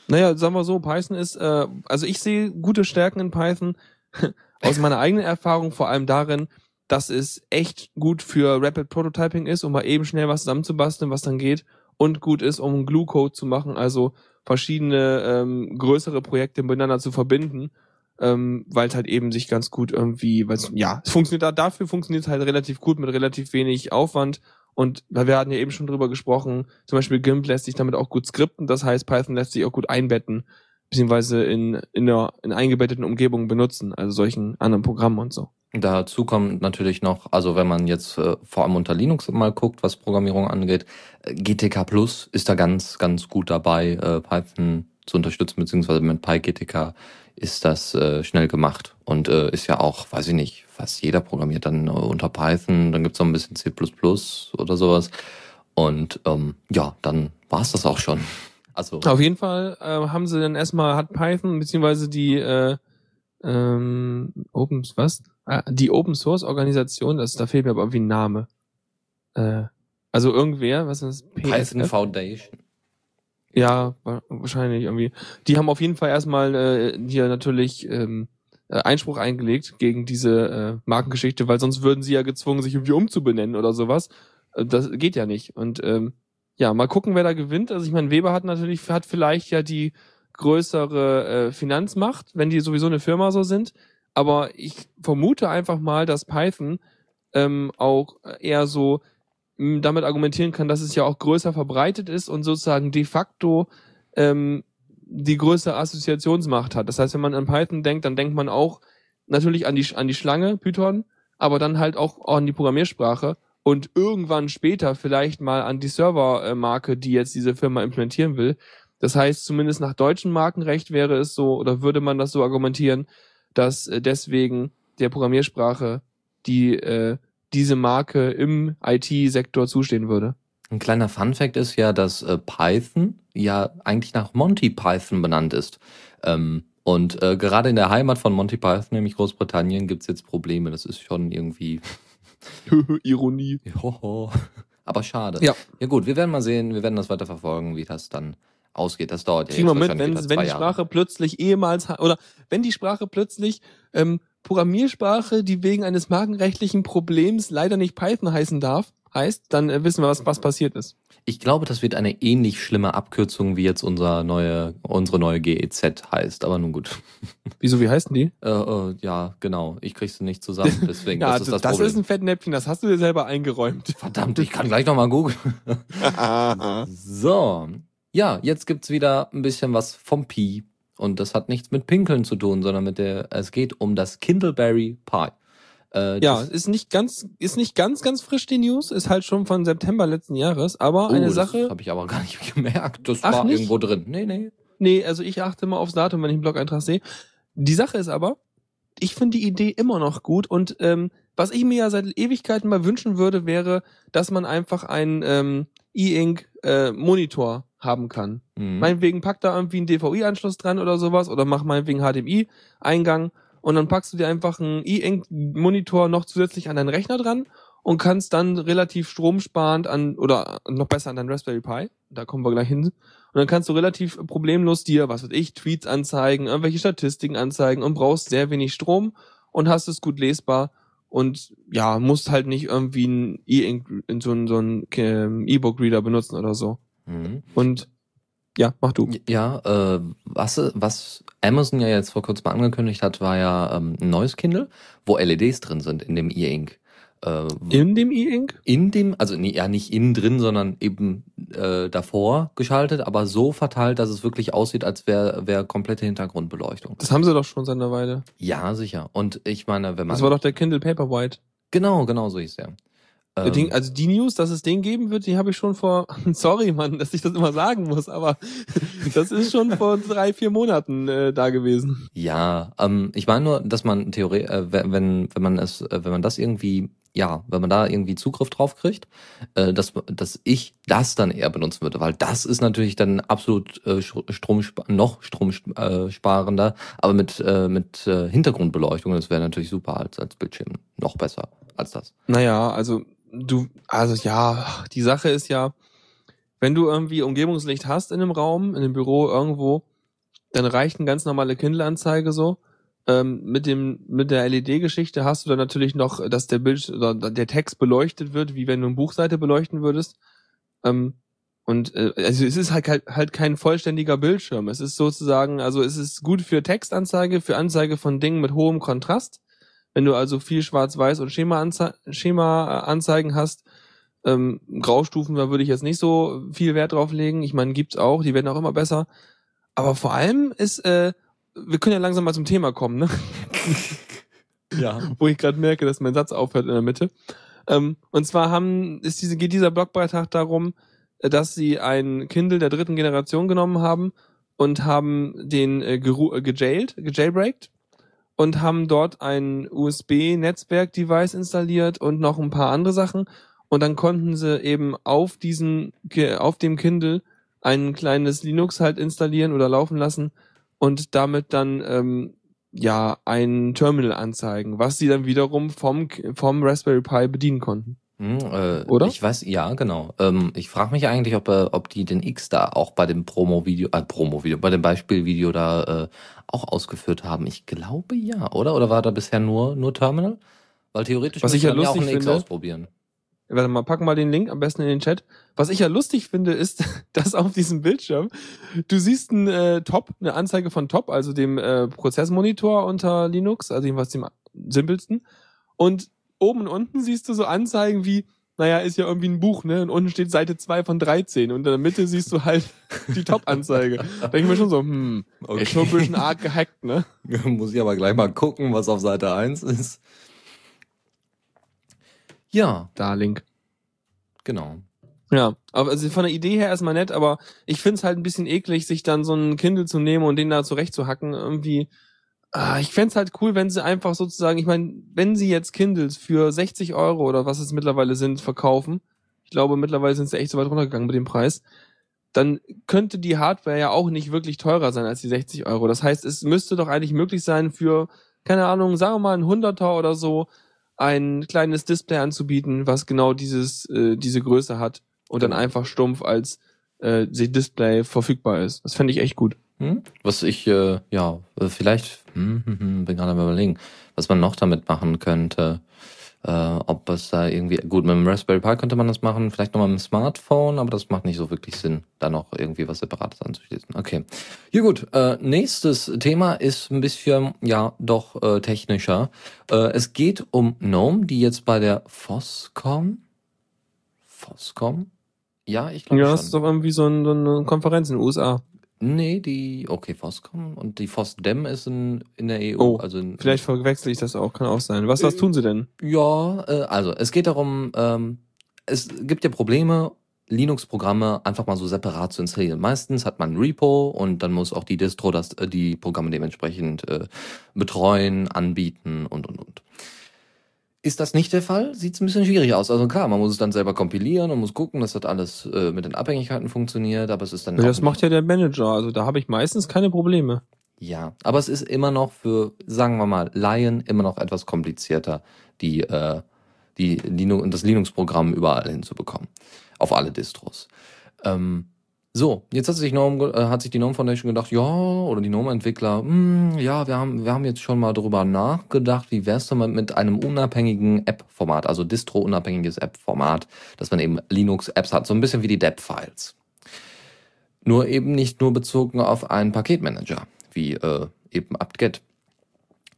S3: Naja, sagen wir so, Python ist, äh, also ich sehe gute Stärken in Python (laughs) aus meiner eigenen Erfahrung vor allem darin, dass es echt gut für Rapid Prototyping ist, um mal eben schnell was zusammenzubasteln, was dann geht, und gut ist, um Glue-Code zu machen, also verschiedene ähm, größere Projekte miteinander zu verbinden, ähm, weil es halt eben sich ganz gut irgendwie, weil's, ja, es funktioniert da, dafür funktioniert es halt relativ gut mit relativ wenig Aufwand und weil wir hatten ja eben schon drüber gesprochen, zum Beispiel GIMP lässt sich damit auch gut skripten, das heißt Python lässt sich auch gut einbetten, beziehungsweise in, in einer in eingebetteten Umgebungen benutzen, also solchen anderen Programmen und so.
S2: Dazu kommt natürlich noch, also wenn man jetzt äh, vor allem unter Linux mal guckt, was Programmierung angeht, äh, GTK Plus ist da ganz, ganz gut dabei, äh, Python zu unterstützen, beziehungsweise mit PyGTK ist das äh, schnell gemacht und äh, ist ja auch, weiß ich nicht, fast jeder programmiert dann äh, unter Python, dann gibt's noch ein bisschen C++ oder sowas und ähm, ja, dann war's das auch schon. (laughs) Also
S3: Auf jeden Fall haben sie dann erstmal, hat Python, beziehungsweise die ähm, Open, was? Ah, die Open Source Organisation, das, da fehlt mir aber irgendwie ein Name. Äh, also irgendwer, was ist das?
S2: Python? Foundation.
S3: Ja, wa- wahrscheinlich irgendwie. Die haben auf jeden Fall erstmal äh, hier natürlich ähm, äh, Einspruch eingelegt gegen diese äh, Markengeschichte, weil sonst würden sie ja gezwungen, sich irgendwie umzubenennen oder sowas. Äh, das geht ja nicht. Und ähm, ja, mal gucken, wer da gewinnt. Also ich meine, Weber hat natürlich, hat vielleicht ja die größere äh, Finanzmacht, wenn die sowieso eine Firma so sind. Aber ich vermute einfach mal, dass Python ähm, auch eher so m, damit argumentieren kann, dass es ja auch größer verbreitet ist und sozusagen de facto ähm, die größere Assoziationsmacht hat. Das heißt, wenn man an Python denkt, dann denkt man auch natürlich an die an die Schlange Python, aber dann halt auch an die Programmiersprache und irgendwann später vielleicht mal an die Servermarke, die jetzt diese Firma implementieren will. Das heißt, zumindest nach deutschem Markenrecht wäre es so oder würde man das so argumentieren, dass äh, deswegen der Programmiersprache die äh, diese Marke im IT-Sektor zustehen würde.
S2: Ein kleiner Fun-Fact ist ja, dass äh, Python ja eigentlich nach Monty Python benannt ist. Ähm, und äh, gerade in der Heimat von Monty Python, nämlich Großbritannien, gibt's jetzt Probleme. Das ist schon irgendwie. (laughs)
S3: Ironie. (laughs)
S2: Joho. Aber schade.
S3: Ja.
S2: Ja gut, wir werden mal sehen, wir werden das weiter verfolgen, wie das dann ausgeht. Das dauert ja
S3: Kriegen wir
S2: jetzt
S3: mit,
S2: wahrscheinlich
S3: wenn, wenn die
S2: Jahre.
S3: Sprache plötzlich ehemals, oder wenn die Sprache plötzlich ähm, Programmiersprache, die wegen eines markenrechtlichen Problems leider nicht Python heißen darf, heißt, dann äh, wissen wir, was, was passiert ist.
S2: Ich glaube, das wird eine ähnlich schlimme Abkürzung, wie jetzt unser neue, unsere neue GEZ heißt. Aber nun gut. (laughs)
S3: Wieso, wie heißen die?
S2: Äh, äh, ja, genau. Ich krieg's nicht zusammen. Deswegen, (laughs)
S3: ja,
S2: das ist das,
S3: das
S2: Problem.
S3: ist ein Fettnäpfchen, das hast du dir selber eingeräumt.
S2: Verdammt, ich kann gleich nochmal googeln. (laughs) So. Ja, jetzt gibt's wieder ein bisschen was vom Pi. Und das hat nichts mit Pinkeln zu tun, sondern mit der, es geht um das Kindleberry Pie. Äh,
S3: Ja,
S2: das-
S3: ist nicht ganz, ist nicht ganz, ganz frisch die News, ist halt schon von September letzten Jahres, aber
S2: oh,
S3: eine
S2: das
S3: Sache,
S2: habe ich aber (laughs) gar nicht gemerkt. Das
S3: Ach,
S2: war
S3: nicht?
S2: irgendwo drin. Nee, nee.
S3: nee, also ich achte immer aufs Datum, wenn ich einen Blog-Eintrag sehe. Die Sache ist aber, ich finde die Idee immer noch gut und ähm, was ich mir ja seit Ewigkeiten mal wünschen würde, wäre, dass man einfach einen ähm, E-Ink äh, Monitor haben kann.
S2: Mhm.
S3: Meinetwegen pack da irgendwie einen DVI-Anschluss dran oder sowas oder mach meinetwegen HDMI-Eingang und dann packst du dir einfach einen E-Ink-Monitor noch zusätzlich an deinen Rechner dran und kannst dann relativ stromsparend an oder noch besser an deinen Raspberry Pi, da kommen wir gleich hin, und dann kannst du relativ problemlos dir, was weiß ich, Tweets anzeigen, irgendwelche Statistiken anzeigen und brauchst sehr wenig Strom und hast es gut lesbar und ja, musst halt nicht irgendwie ein E-Ink, in so einen, so einen ähm, E-Book-Reader benutzen oder so.
S2: Mhm.
S3: Und ja, mach du.
S2: Ja, äh, was, was Amazon ja jetzt vor kurzem angekündigt hat, war ja ähm, ein neues Kindle, wo LEDs drin sind in dem E-Ink. Äh,
S3: In dem E-Ink?
S2: in dem, also nee, ja nicht innen drin, sondern eben äh, davor geschaltet, aber so verteilt, dass es wirklich aussieht, als wäre wär komplette Hintergrundbeleuchtung.
S3: Das haben sie doch schon seit einer Weile.
S2: Ja, sicher. Und ich meine, wenn man
S3: Das war doch der Kindle Paperwhite.
S2: genau, genau so hieß der.
S3: Der
S2: Ähm,
S3: Ding, also die News, dass es den geben wird, die habe ich schon vor, (laughs) sorry Mann, dass ich das immer sagen muss, aber (laughs) das ist schon vor drei, vier Monaten äh, da gewesen.
S2: Ja, ähm, ich meine nur, dass man Theorie, äh, wenn, wenn man es, äh, wenn man das irgendwie, ja, wenn man da irgendwie Zugriff drauf kriegt, äh, dass, dass ich das dann eher benutzen würde, weil das ist natürlich dann absolut äh, Strom noch stromsparender, aber mit äh, mit äh, Hintergrundbeleuchtung, das wäre natürlich super als als Bildschirm noch besser als das.
S3: Naja, also du, also ja, die Sache ist ja, wenn du irgendwie Umgebungslicht hast in einem Raum, in einem Büro irgendwo, dann reicht eine ganz normale Kindle-Anzeige so. Ähm, mit dem mit der LED-Geschichte hast du dann natürlich noch, dass der Bild oder der Text beleuchtet wird, wie wenn du eine Buchseite beleuchten würdest. Ähm, und äh, also es ist halt, halt halt kein vollständiger Bildschirm. Es ist sozusagen, also es ist gut für Textanzeige, für Anzeige von Dingen mit hohem Kontrast. Wenn du also viel Schwarz-Weiß und Schema-Anze Schema-Anzeigen hast, ähm, Graustufen, da würde ich jetzt nicht so viel Wert drauf legen. Ich meine, gibt's auch, die werden auch immer besser. Aber vor allem ist, äh, wir können ja langsam mal zum Thema kommen, ne? (laughs)
S2: Ja.
S3: wo ich gerade merke, dass mein Satz aufhört in der Mitte. Ähm, und zwar haben, ist diese, geht dieser Blogbeitrag darum, äh, dass sie ein Kindle der dritten Generation genommen haben und haben den äh, äh, gejailed, gejailbreakt und haben dort ein USB-Netzwerk-Device installiert und noch ein paar andere Sachen. Und dann konnten sie eben auf diesen, Ki- auf dem Kindle ein kleines Linux halt installieren oder laufen lassen und damit dann ähm, ja ein Terminal anzeigen, was sie dann wiederum vom vom Raspberry Pi bedienen konnten.
S2: Hm, äh,
S3: Oder?
S2: Ich weiß, ja, genau. Ähm, ich frage mich eigentlich, ob, äh, ob die den X da auch bei dem Promo-Video, äh, Promo-Video, bei dem Beispielvideo da äh, auch ausgeführt haben. Ich glaube ja, oder? Oder war da bisher nur, nur Terminal? Weil theoretisch
S3: Was ich ja
S2: man auch einen X ausprobieren.
S3: Warte mal, packen mal den Link am besten in den Chat. Was ich ja lustig finde, ist, (laughs) dass auf diesem Bildschirm du siehst ein äh, Top, eine Anzeige von Top, also dem äh, Prozessmonitor unter Linux, also jedenfalls dem simpelsten. Und oben und unten siehst du so Anzeigen wie, naja, ist ja irgendwie ein Buch, ne? Und unten steht Seite 2 von 13 und in der Mitte siehst du halt (laughs) die Top-Anzeige. Da denke ich mir schon so, hm,
S2: Okay.
S3: schon ein bisschen arg gehackt, ne? (laughs)
S2: Muss ich aber gleich mal gucken, was auf Seite 1 ist. Ja,
S3: Da, Link.
S2: genau.
S3: Ja, aber also von der Idee her erstmal nett, aber ich find's halt ein bisschen eklig, sich dann so einen Kindle zu nehmen und den da zurechtzuhacken. Irgendwie, Ah, ich fänd's halt cool, wenn sie einfach sozusagen, ich meine, wenn sie jetzt Kindles für 60 Euro oder was es mittlerweile sind, verkaufen, ich glaube mittlerweile sind sie echt so weit runtergegangen mit dem Preis, dann könnte die Hardware ja auch nicht wirklich teurer sein als die 60 Euro. Das heißt, es müsste doch eigentlich möglich sein für, keine Ahnung, sagen wir mal ein Hunderter oder so, ein kleines Display anzubieten, was genau dieses, äh, diese Größe hat und dann einfach stumpf als äh, Display verfügbar ist. Das fände ich echt gut.
S2: Hm? Was ich, äh, ja, äh, vielleicht, hm, hm, hm, bin gerade am überlegen, was man noch damit machen könnte. Äh, ob es da irgendwie, gut, mit dem Raspberry Pi könnte man das machen, vielleicht nochmal mit dem Smartphone, aber das macht nicht so wirklich Sinn, da noch irgendwie was Separates anzuschließen. Okay. Ja gut, äh, nächstes Thema ist ein bisschen, ja, doch äh, technischer. Äh, es geht um GNOME, die jetzt bei der Foscom, Foscom? Ja, ich glaube
S3: Ja,
S2: schon.
S3: das ist doch irgendwie so, ein, so eine Konferenz in den USA.
S2: Nee, die, okay, Foscom und die Fosdem ist in, in der EU.
S3: Oh,
S2: also in,
S3: Vielleicht verwechsel ich das auch, kann auch sein. Was, was
S2: Äh,
S3: tun sie denn?
S2: Ja, äh, also es geht darum, ähm, es gibt ja Probleme, Linux-Programme einfach mal so separat zu installieren. Meistens hat man ein Repo und dann muss auch die Distro das, äh, die Programme dementsprechend äh, betreuen, anbieten und und und. Ist das nicht der Fall? Sieht es ein bisschen schwierig aus. Also klar, man muss es dann selber kompilieren und muss gucken, dass das alles äh, mit den Abhängigkeiten funktioniert, aber es ist dann
S3: Ja, das macht ja der Manager, also da habe ich meistens keine Probleme.
S2: Ja, aber es ist immer noch für, sagen wir mal, Laien immer noch etwas komplizierter, die, äh, die Linux, das Linux-Programm überall hinzubekommen. Auf alle Distros. Ähm, so, jetzt hat sich, ge- äh, hat sich die GNOME Foundation gedacht, ja, oder die GNOME-Entwickler, hm, ja, wir haben, wir haben jetzt schon mal drüber nachgedacht, wie wär's denn mit einem unabhängigen App-Format, also Distro-unabhängiges App-Format, dass man eben Linux-Apps hat, so ein bisschen wie die DEP-Files. Nur eben nicht nur bezogen auf einen Paketmanager, wie äh, eben apt-get.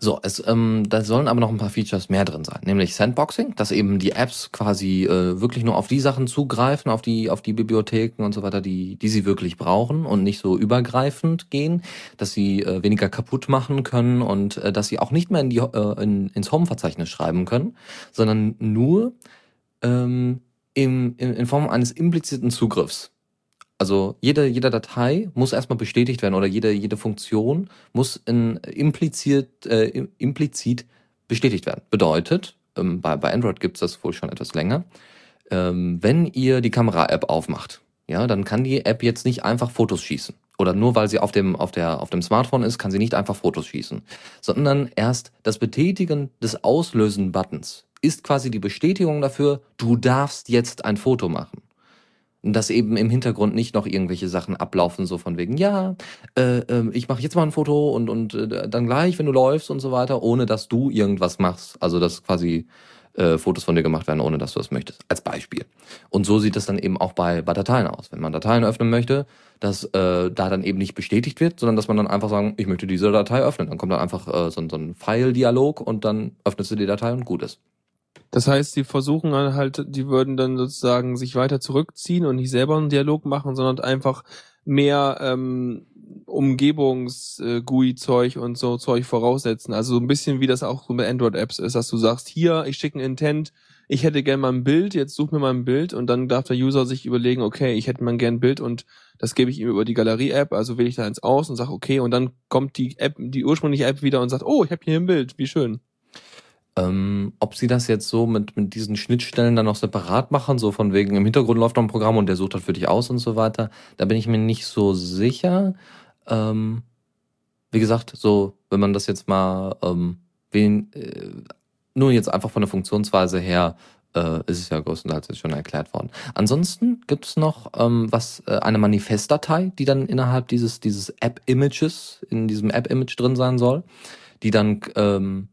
S2: So, es, ähm, da sollen aber noch ein paar Features mehr drin sein, nämlich Sandboxing, dass eben die Apps quasi äh, wirklich nur auf die Sachen zugreifen, auf die, auf die Bibliotheken und so weiter, die, die sie wirklich brauchen und nicht so übergreifend gehen, dass sie äh, weniger kaputt machen können und äh, dass sie auch nicht mehr in die, äh, in, ins Home-Verzeichnis schreiben können, sondern nur ähm, im, in, in Form eines impliziten Zugriffs. Also jede, jede Datei muss erstmal bestätigt werden oder jede, jede Funktion muss in, impliziert, äh, im- implizit bestätigt werden. Bedeutet, ähm, bei, bei Android gibt's das wohl schon etwas länger, ähm, wenn ihr die Kamera-App aufmacht, ja, dann kann die App jetzt nicht einfach Fotos schießen. Oder nur weil sie auf dem, auf, der, auf dem Smartphone ist, kann sie nicht einfach Fotos schießen. Sondern erst das Betätigen des Auslösen-Buttons ist quasi die Bestätigung dafür, du darfst jetzt ein Foto machen. Dass eben im Hintergrund nicht noch irgendwelche Sachen ablaufen, so von wegen, ja, äh, äh, ich mache jetzt mal ein Foto und, und äh, dann gleich, wenn du läufst und so weiter, ohne dass du irgendwas machst. Also dass quasi äh, Fotos von dir gemacht werden, ohne dass du das möchtest. Als Beispiel. Und so sieht es dann eben auch bei, bei Dateien aus. Wenn man Dateien öffnen möchte, dass äh, da dann eben nicht bestätigt wird, sondern dass man dann einfach sagen, ich möchte diese Datei öffnen. Dann kommt dann einfach äh, so, ein- so ein File-Dialog und dann öffnest du die Datei und gut ist.
S3: Das heißt, die versuchen dann halt, die würden dann sozusagen sich weiter zurückziehen und nicht selber einen Dialog machen, sondern einfach mehr ähm, Umgebungs-GUI-Zeug und so Zeug voraussetzen. Also so ein bisschen wie das auch so mit Android-Apps ist, dass du sagst, hier, ich schicke ein Intent, ich hätte gern mal ein Bild, jetzt such mir mal ein Bild und dann darf der User sich überlegen, okay, ich hätte mal gern ein Bild und das gebe ich ihm über die Galerie-App, also wähle ich da eins aus und sage, okay, und dann kommt die App, die ursprüngliche App wieder und sagt, oh, ich habe hier ein Bild, wie schön.
S2: Ähm, ob sie das jetzt so mit, mit diesen Schnittstellen dann noch separat machen, so von wegen im Hintergrund läuft noch ein Programm und der sucht das für dich aus und so weiter, da bin ich mir nicht so sicher. Ähm, wie gesagt, so, wenn man das jetzt mal, ähm, wen, äh, nur jetzt einfach von der Funktionsweise her, äh, ist es ja größtenteils jetzt schon erklärt worden. Ansonsten gibt es noch ähm, was, äh, eine Manifestdatei, die dann innerhalb dieses, dieses App-Images, in diesem App-Image drin sein soll, die dann ähm,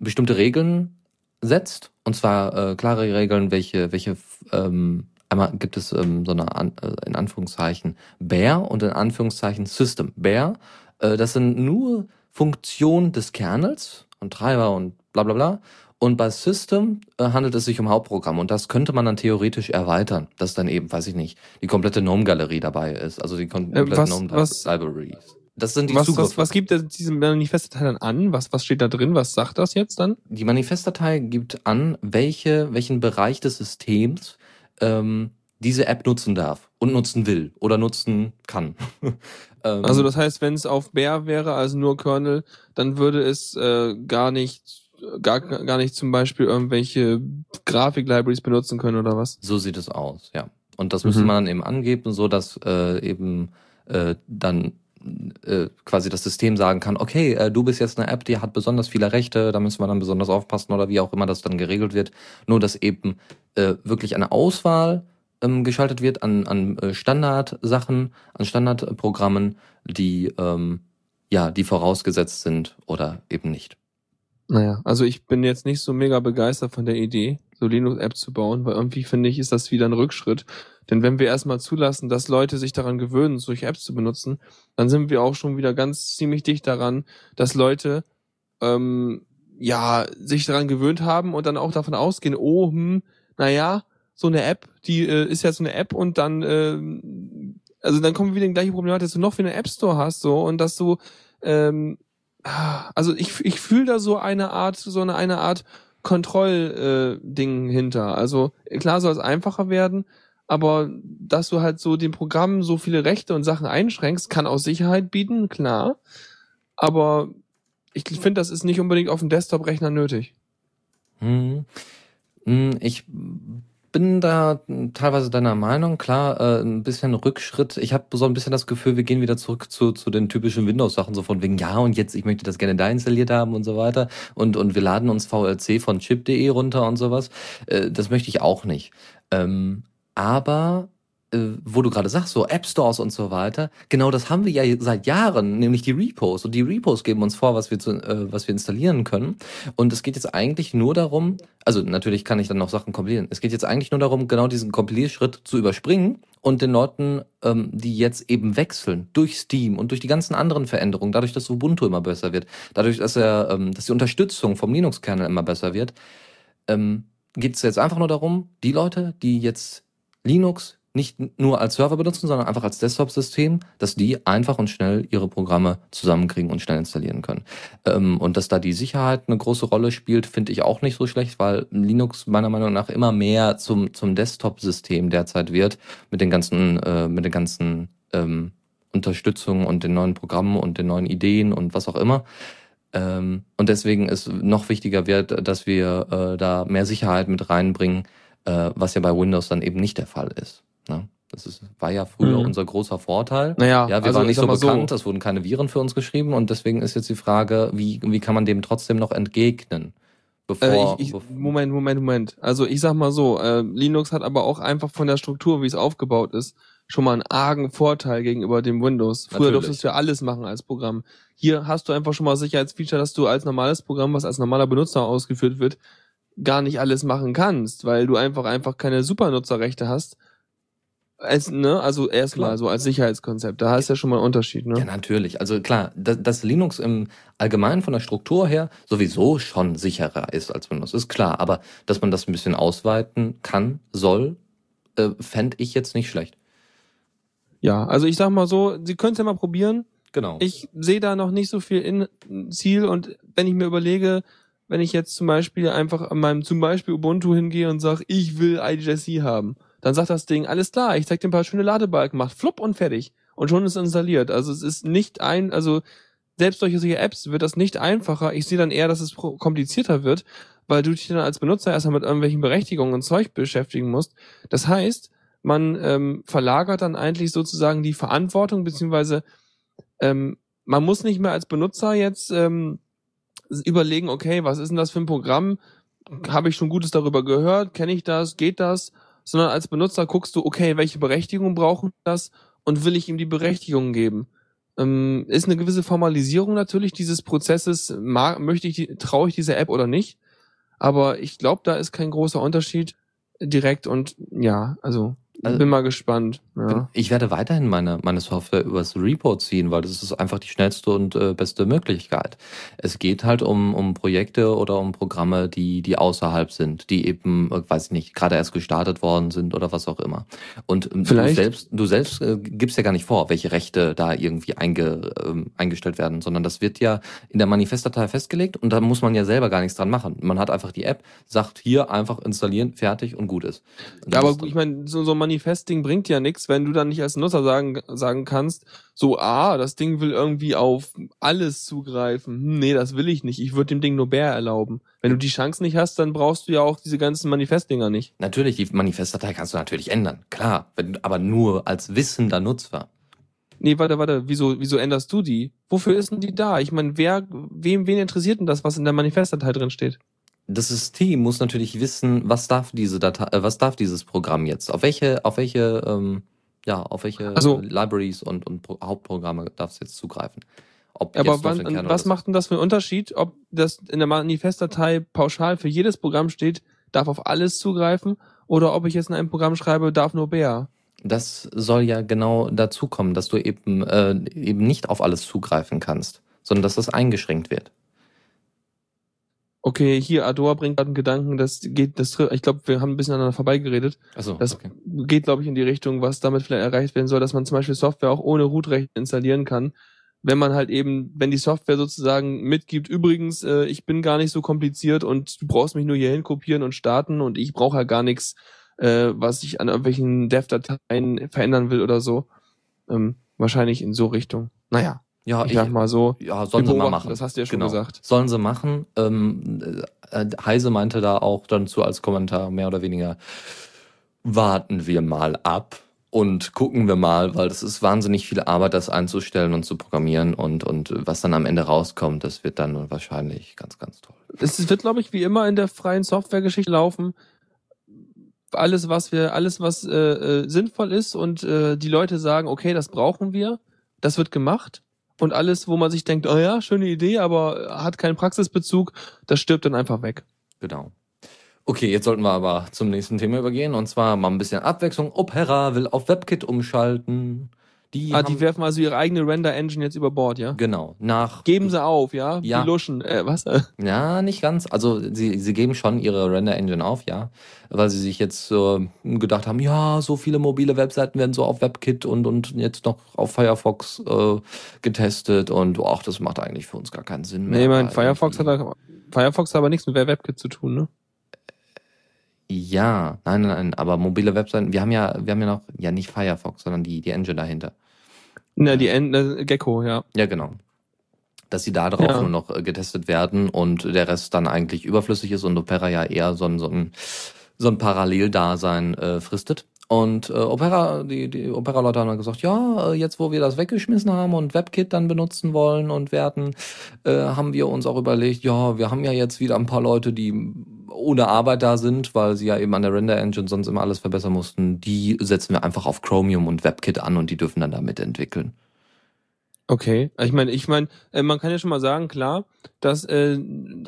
S2: bestimmte Regeln setzt. Und zwar äh, klare Regeln, welche, welche ähm, einmal gibt es ähm, so eine an, äh, in Anführungszeichen Bear und in Anführungszeichen System. Bear, äh, das sind nur Funktionen des Kernels und Treiber und bla bla bla. Und bei System äh, handelt es sich um Hauptprogramm und das könnte man dann theoretisch erweitern, dass dann eben, weiß ich nicht, die komplette GNOME-Galerie dabei ist, also die kom- komplette
S3: was-
S2: GNOME
S3: was-
S2: Libraries. Das sind die
S3: Was,
S2: Zugriffe.
S3: was, was gibt diese Manifestdatei dann an? Was, was steht da drin? Was sagt das jetzt dann?
S2: Die Manifestdatei gibt an, welche, welchen Bereich des Systems ähm, diese App nutzen darf und nutzen will oder nutzen kann. (laughs)
S3: ähm, also das heißt, wenn es auf Bear wäre, also nur Kernel, dann würde es äh, gar nicht gar, gar nicht zum Beispiel irgendwelche Grafik-Libraries benutzen können oder was?
S2: So sieht es aus, ja. Und das müsste mhm. man dann eben angeben, so dass äh, eben äh, dann äh, quasi das System sagen kann, okay, äh, du bist jetzt eine App, die hat besonders viele Rechte, da müssen wir dann besonders aufpassen oder wie auch immer das dann geregelt wird. Nur dass eben äh, wirklich eine Auswahl ähm, geschaltet wird an, an äh, Standardsachen, an Standardprogrammen, die ähm, ja, die vorausgesetzt sind oder eben nicht.
S3: Naja, also ich bin jetzt nicht so mega begeistert von der Idee, so Linux-Apps zu bauen, weil irgendwie finde ich, ist das wieder ein Rückschritt. Denn wenn wir erstmal zulassen, dass Leute sich daran gewöhnen, solche Apps zu benutzen, dann sind wir auch schon wieder ganz ziemlich dicht daran, dass Leute ähm, ja sich daran gewöhnt haben und dann auch davon ausgehen, oh, hm, naja, so eine App, die äh, ist ja so eine App und dann, äh, also dann kommen wir wieder in die gleiche Problematik, dass du noch wieder einen App Store hast so und dass du ähm, also ich, ich fühle da so eine Art, so eine, eine Art Kontrollding äh, hinter. Also klar soll es einfacher werden, aber dass du halt so dem Programm so viele Rechte und Sachen einschränkst, kann auch Sicherheit bieten, klar. Aber ich finde, das ist nicht unbedingt auf dem Desktop-Rechner nötig.
S2: Hm. hm ich bin da teilweise deiner Meinung, klar, äh, ein bisschen Rückschritt. Ich habe so ein bisschen das Gefühl, wir gehen wieder zurück zu, zu den typischen Windows-Sachen, so von wegen, ja, und jetzt, ich möchte das gerne da installiert haben und so weiter. Und, und wir laden uns VLC von chip.de runter und sowas. Äh, das möchte ich auch nicht. Ähm, aber wo du gerade sagst, so App Stores und so weiter, genau das haben wir ja seit Jahren, nämlich die Repos. Und die Repos geben uns vor, was wir, zu, äh, was wir installieren können. Und es geht jetzt eigentlich nur darum, also natürlich kann ich dann noch Sachen kompilieren. Es geht jetzt eigentlich nur darum, genau diesen Kompilierschritt zu überspringen und den Leuten, ähm, die jetzt eben wechseln durch Steam und durch die ganzen anderen Veränderungen, dadurch, dass Ubuntu immer besser wird, dadurch, dass er, ähm, dass die Unterstützung vom Linux-Kernel immer besser wird, ähm, geht es jetzt einfach nur darum, die Leute, die jetzt Linux nicht nur als Server benutzen, sondern einfach als Desktop-System, dass die einfach und schnell ihre Programme zusammenkriegen und schnell installieren können. Ähm, und dass da die Sicherheit eine große Rolle spielt, finde ich auch nicht so schlecht, weil Linux meiner Meinung nach immer mehr zum, zum Desktop-System derzeit wird, mit den ganzen, äh, mit den ganzen ähm, Unterstützungen und den neuen Programmen und den neuen Ideen und was auch immer. Ähm, und deswegen ist noch wichtiger wird, dass wir äh, da mehr Sicherheit mit reinbringen, äh, was ja bei Windows dann eben nicht der Fall ist. Ne? Das ist, war ja früher mhm. unser großer Vorteil.
S3: Naja,
S2: ja, wir also, waren nicht so bekannt, so. es wurden keine Viren für uns geschrieben und deswegen ist jetzt die Frage, wie, wie kann man dem trotzdem noch entgegnen?
S3: Bevor, äh, ich, ich, Moment, Moment, Moment. Also ich sag mal so, äh, Linux hat aber auch einfach von der Struktur, wie es aufgebaut ist, schon mal einen argen Vorteil gegenüber dem Windows. Früher Natürlich. durftest du ja alles machen als Programm. Hier hast du einfach schon mal Sicherheitsfeature, dass du als normales Programm, was als normaler Benutzer ausgeführt wird, gar nicht alles machen kannst, weil du einfach einfach keine Supernutzerrechte hast als, ne, also erstmal so als Sicherheitskonzept, da hast du ja schon mal einen Unterschied, ne?
S2: Ja, natürlich. Also klar, dass, dass Linux im Allgemeinen von der Struktur her sowieso schon sicherer ist als Windows, ist klar. Aber dass man das ein bisschen ausweiten kann, soll, äh, fände ich jetzt nicht schlecht.
S3: Ja, also ich sag mal so, Sie können es ja mal probieren.
S2: Genau.
S3: Ich sehe da noch nicht so viel in Ziel und wenn ich mir überlege, wenn ich jetzt zum Beispiel einfach an meinem zum Beispiel Ubuntu hingehe und sage, ich will IGSC haben, dann sagt das Ding, alles klar, ich zeig dir ein paar schöne Ladebalken, macht flupp und fertig. Und schon ist installiert. Also es ist nicht ein, also selbst durch solche Apps wird das nicht einfacher. Ich sehe dann eher, dass es komplizierter wird, weil du dich dann als Benutzer erstmal mit irgendwelchen Berechtigungen und Zeug beschäftigen musst. Das heißt, man ähm, verlagert dann eigentlich sozusagen die Verantwortung, beziehungsweise ähm, man muss nicht mehr als Benutzer jetzt ähm, überlegen, okay, was ist denn das für ein Programm? Habe ich schon Gutes darüber gehört? Kenne ich das? Geht das? Sondern als Benutzer guckst du, okay, welche Berechtigung brauchen das und will ich ihm die Berechtigung geben? Ähm, ist eine gewisse Formalisierung natürlich dieses Prozesses, mag, möchte ich, traue ich dieser App oder nicht? Aber ich glaube, da ist kein großer Unterschied direkt und ja, also also, bin mal gespannt. Ja.
S2: Ich werde weiterhin meine, meine Software übers Repo ziehen, weil das ist einfach die schnellste und äh, beste Möglichkeit. Es geht halt um, um Projekte oder um Programme, die, die außerhalb sind, die eben, äh, weiß ich nicht, gerade erst gestartet worden sind oder was auch immer. Und ähm, Vielleicht. du selbst, du selbst äh, gibst ja gar nicht vor, welche Rechte da irgendwie einge, ähm, eingestellt werden, sondern das wird ja in der Manifestdatei festgelegt und da muss man ja selber gar nichts dran machen. Man hat einfach die App, sagt hier einfach installieren, fertig und gut ist.
S3: Ja, aber ich meine, so, so ein Manifesting bringt ja nichts, wenn du dann nicht als Nutzer sagen, sagen kannst, so, ah, das Ding will irgendwie auf alles zugreifen. Hm, nee, das will ich nicht. Ich würde dem Ding nur Bär erlauben. Wenn du die Chance nicht hast, dann brauchst du ja auch diese ganzen Manifestdinger nicht.
S2: Natürlich, die Manifestdatei kannst du natürlich ändern, klar, wenn, aber nur als wissender Nutzer.
S3: Nee, warte, warte, wieso, wieso änderst du die? Wofür ist denn die da? Ich meine, wer, wem, wen interessiert denn das, was in der Manifestdatei drin steht?
S2: Das System muss natürlich wissen, was darf diese Datei, äh, was darf dieses Programm jetzt? Auf welche, auf welche, ähm, ja, auf welche
S3: Also-
S2: Libraries und, und Pro Hauptprogramme darf es jetzt zugreifen? Ob
S3: Aber
S2: jetzt
S3: wann, was macht denn das für einen Unterschied, ob das in der Manifestdatei pauschal für jedes Programm steht, darf auf alles zugreifen, oder ob ich jetzt in einem Programm schreibe, darf nur Bär?
S2: Das soll ja genau dazu kommen, dass du eben, äh, eben nicht auf alles zugreifen kannst, sondern dass das eingeschränkt wird.
S3: Okay, hier, Ador bringt gerade einen Gedanken, das geht, das, ich glaube, wir haben ein bisschen aneinander vorbeigeredet.
S2: Also,
S3: Das
S2: okay.
S3: geht, glaube ich, in die Richtung, was damit vielleicht erreicht werden soll, dass man zum Beispiel Software auch ohne Root-Recht installieren kann. Wenn man halt eben, wenn die Software sozusagen mitgibt, übrigens, äh, ich bin gar nicht so kompliziert und du brauchst mich nur hierhin kopieren und starten und ich brauche halt gar nichts, äh, was ich an irgendwelchen Dev-Dateien verändern will oder so. Ähm, wahrscheinlich in so Richtung. Naja,
S2: Ja,
S3: ich sag mal so.
S2: ja, sollen sie mal machen.
S3: Das hast du ja schon
S2: Genau.
S3: gesagt.
S2: Sollen sie machen. Ähm, äh, Heise meinte da auch dann zu als Kommentar mehr oder weniger, warten wir mal ab und gucken wir mal, weil das ist wahnsinnig viel Arbeit, das einzustellen und zu programmieren und, und was dann am Ende rauskommt, das wird dann wahrscheinlich ganz, ganz toll.
S3: es wird, glaube ich, wie immer in der freien Softwaregeschichte laufen. Alles, was wir, alles, was äh, äh, sinnvoll ist und äh, die Leute sagen, okay, das brauchen wir, das wird gemacht. Und alles, wo man sich denkt, oh ja, schöne Idee, aber hat keinen Praxisbezug, das stirbt dann einfach weg.
S2: Genau. Okay, jetzt sollten wir aber zum nächsten Thema übergehen und zwar mal ein bisschen Abwechslung. Opera will auf WebKit umschalten. Die,
S3: ah, die werfen also ihre eigene Render-Engine jetzt über Bord, ja?
S2: genau, nach
S3: Geben sie auf, ja?
S2: Ja.
S3: Die Luschen, äh, was?
S2: Ja, nicht ganz. Also sie, sie geben schon ihre Render-Engine auf, ja. Weil sie sich jetzt äh, gedacht haben, ja, so viele mobile Webseiten werden so auf WebKit und, und jetzt noch auf Firefox äh, getestet und ach, das macht eigentlich für uns gar keinen Sinn mehr.
S3: nee, mein
S2: weil
S3: Firefox hat, Firefox hat aber nichts mit WebKit zu tun, ne?
S2: Ja, nein, nein, nein, aber mobile Webseiten, wir haben ja, wir haben ja noch, ja nicht Firefox, sondern die, die Engine dahinter.
S3: Na, die End, äh, Gecko, ja.
S2: Ja, genau. Dass sie da drauf
S3: Ja.
S2: nur noch äh, getestet werden und der Rest dann eigentlich überflüssig ist und Opera ja eher so ein, so ein, so ein Paralleldasein äh, fristet. Und äh, Opera, die, die Opera-Leute haben dann gesagt, ja, äh, jetzt wo wir das weggeschmissen haben und WebKit dann benutzen wollen und werden, äh, haben wir uns auch überlegt, ja, wir haben ja jetzt wieder ein paar Leute, die ohne Arbeit da sind, weil sie ja eben an der Render-Engine sonst immer alles verbessern mussten. Die setzen wir einfach auf Chromium und WebKit an und die dürfen dann damit entwickeln.
S3: Okay, ich meine, ich meine, äh, man kann ja schon mal sagen, klar, dass äh,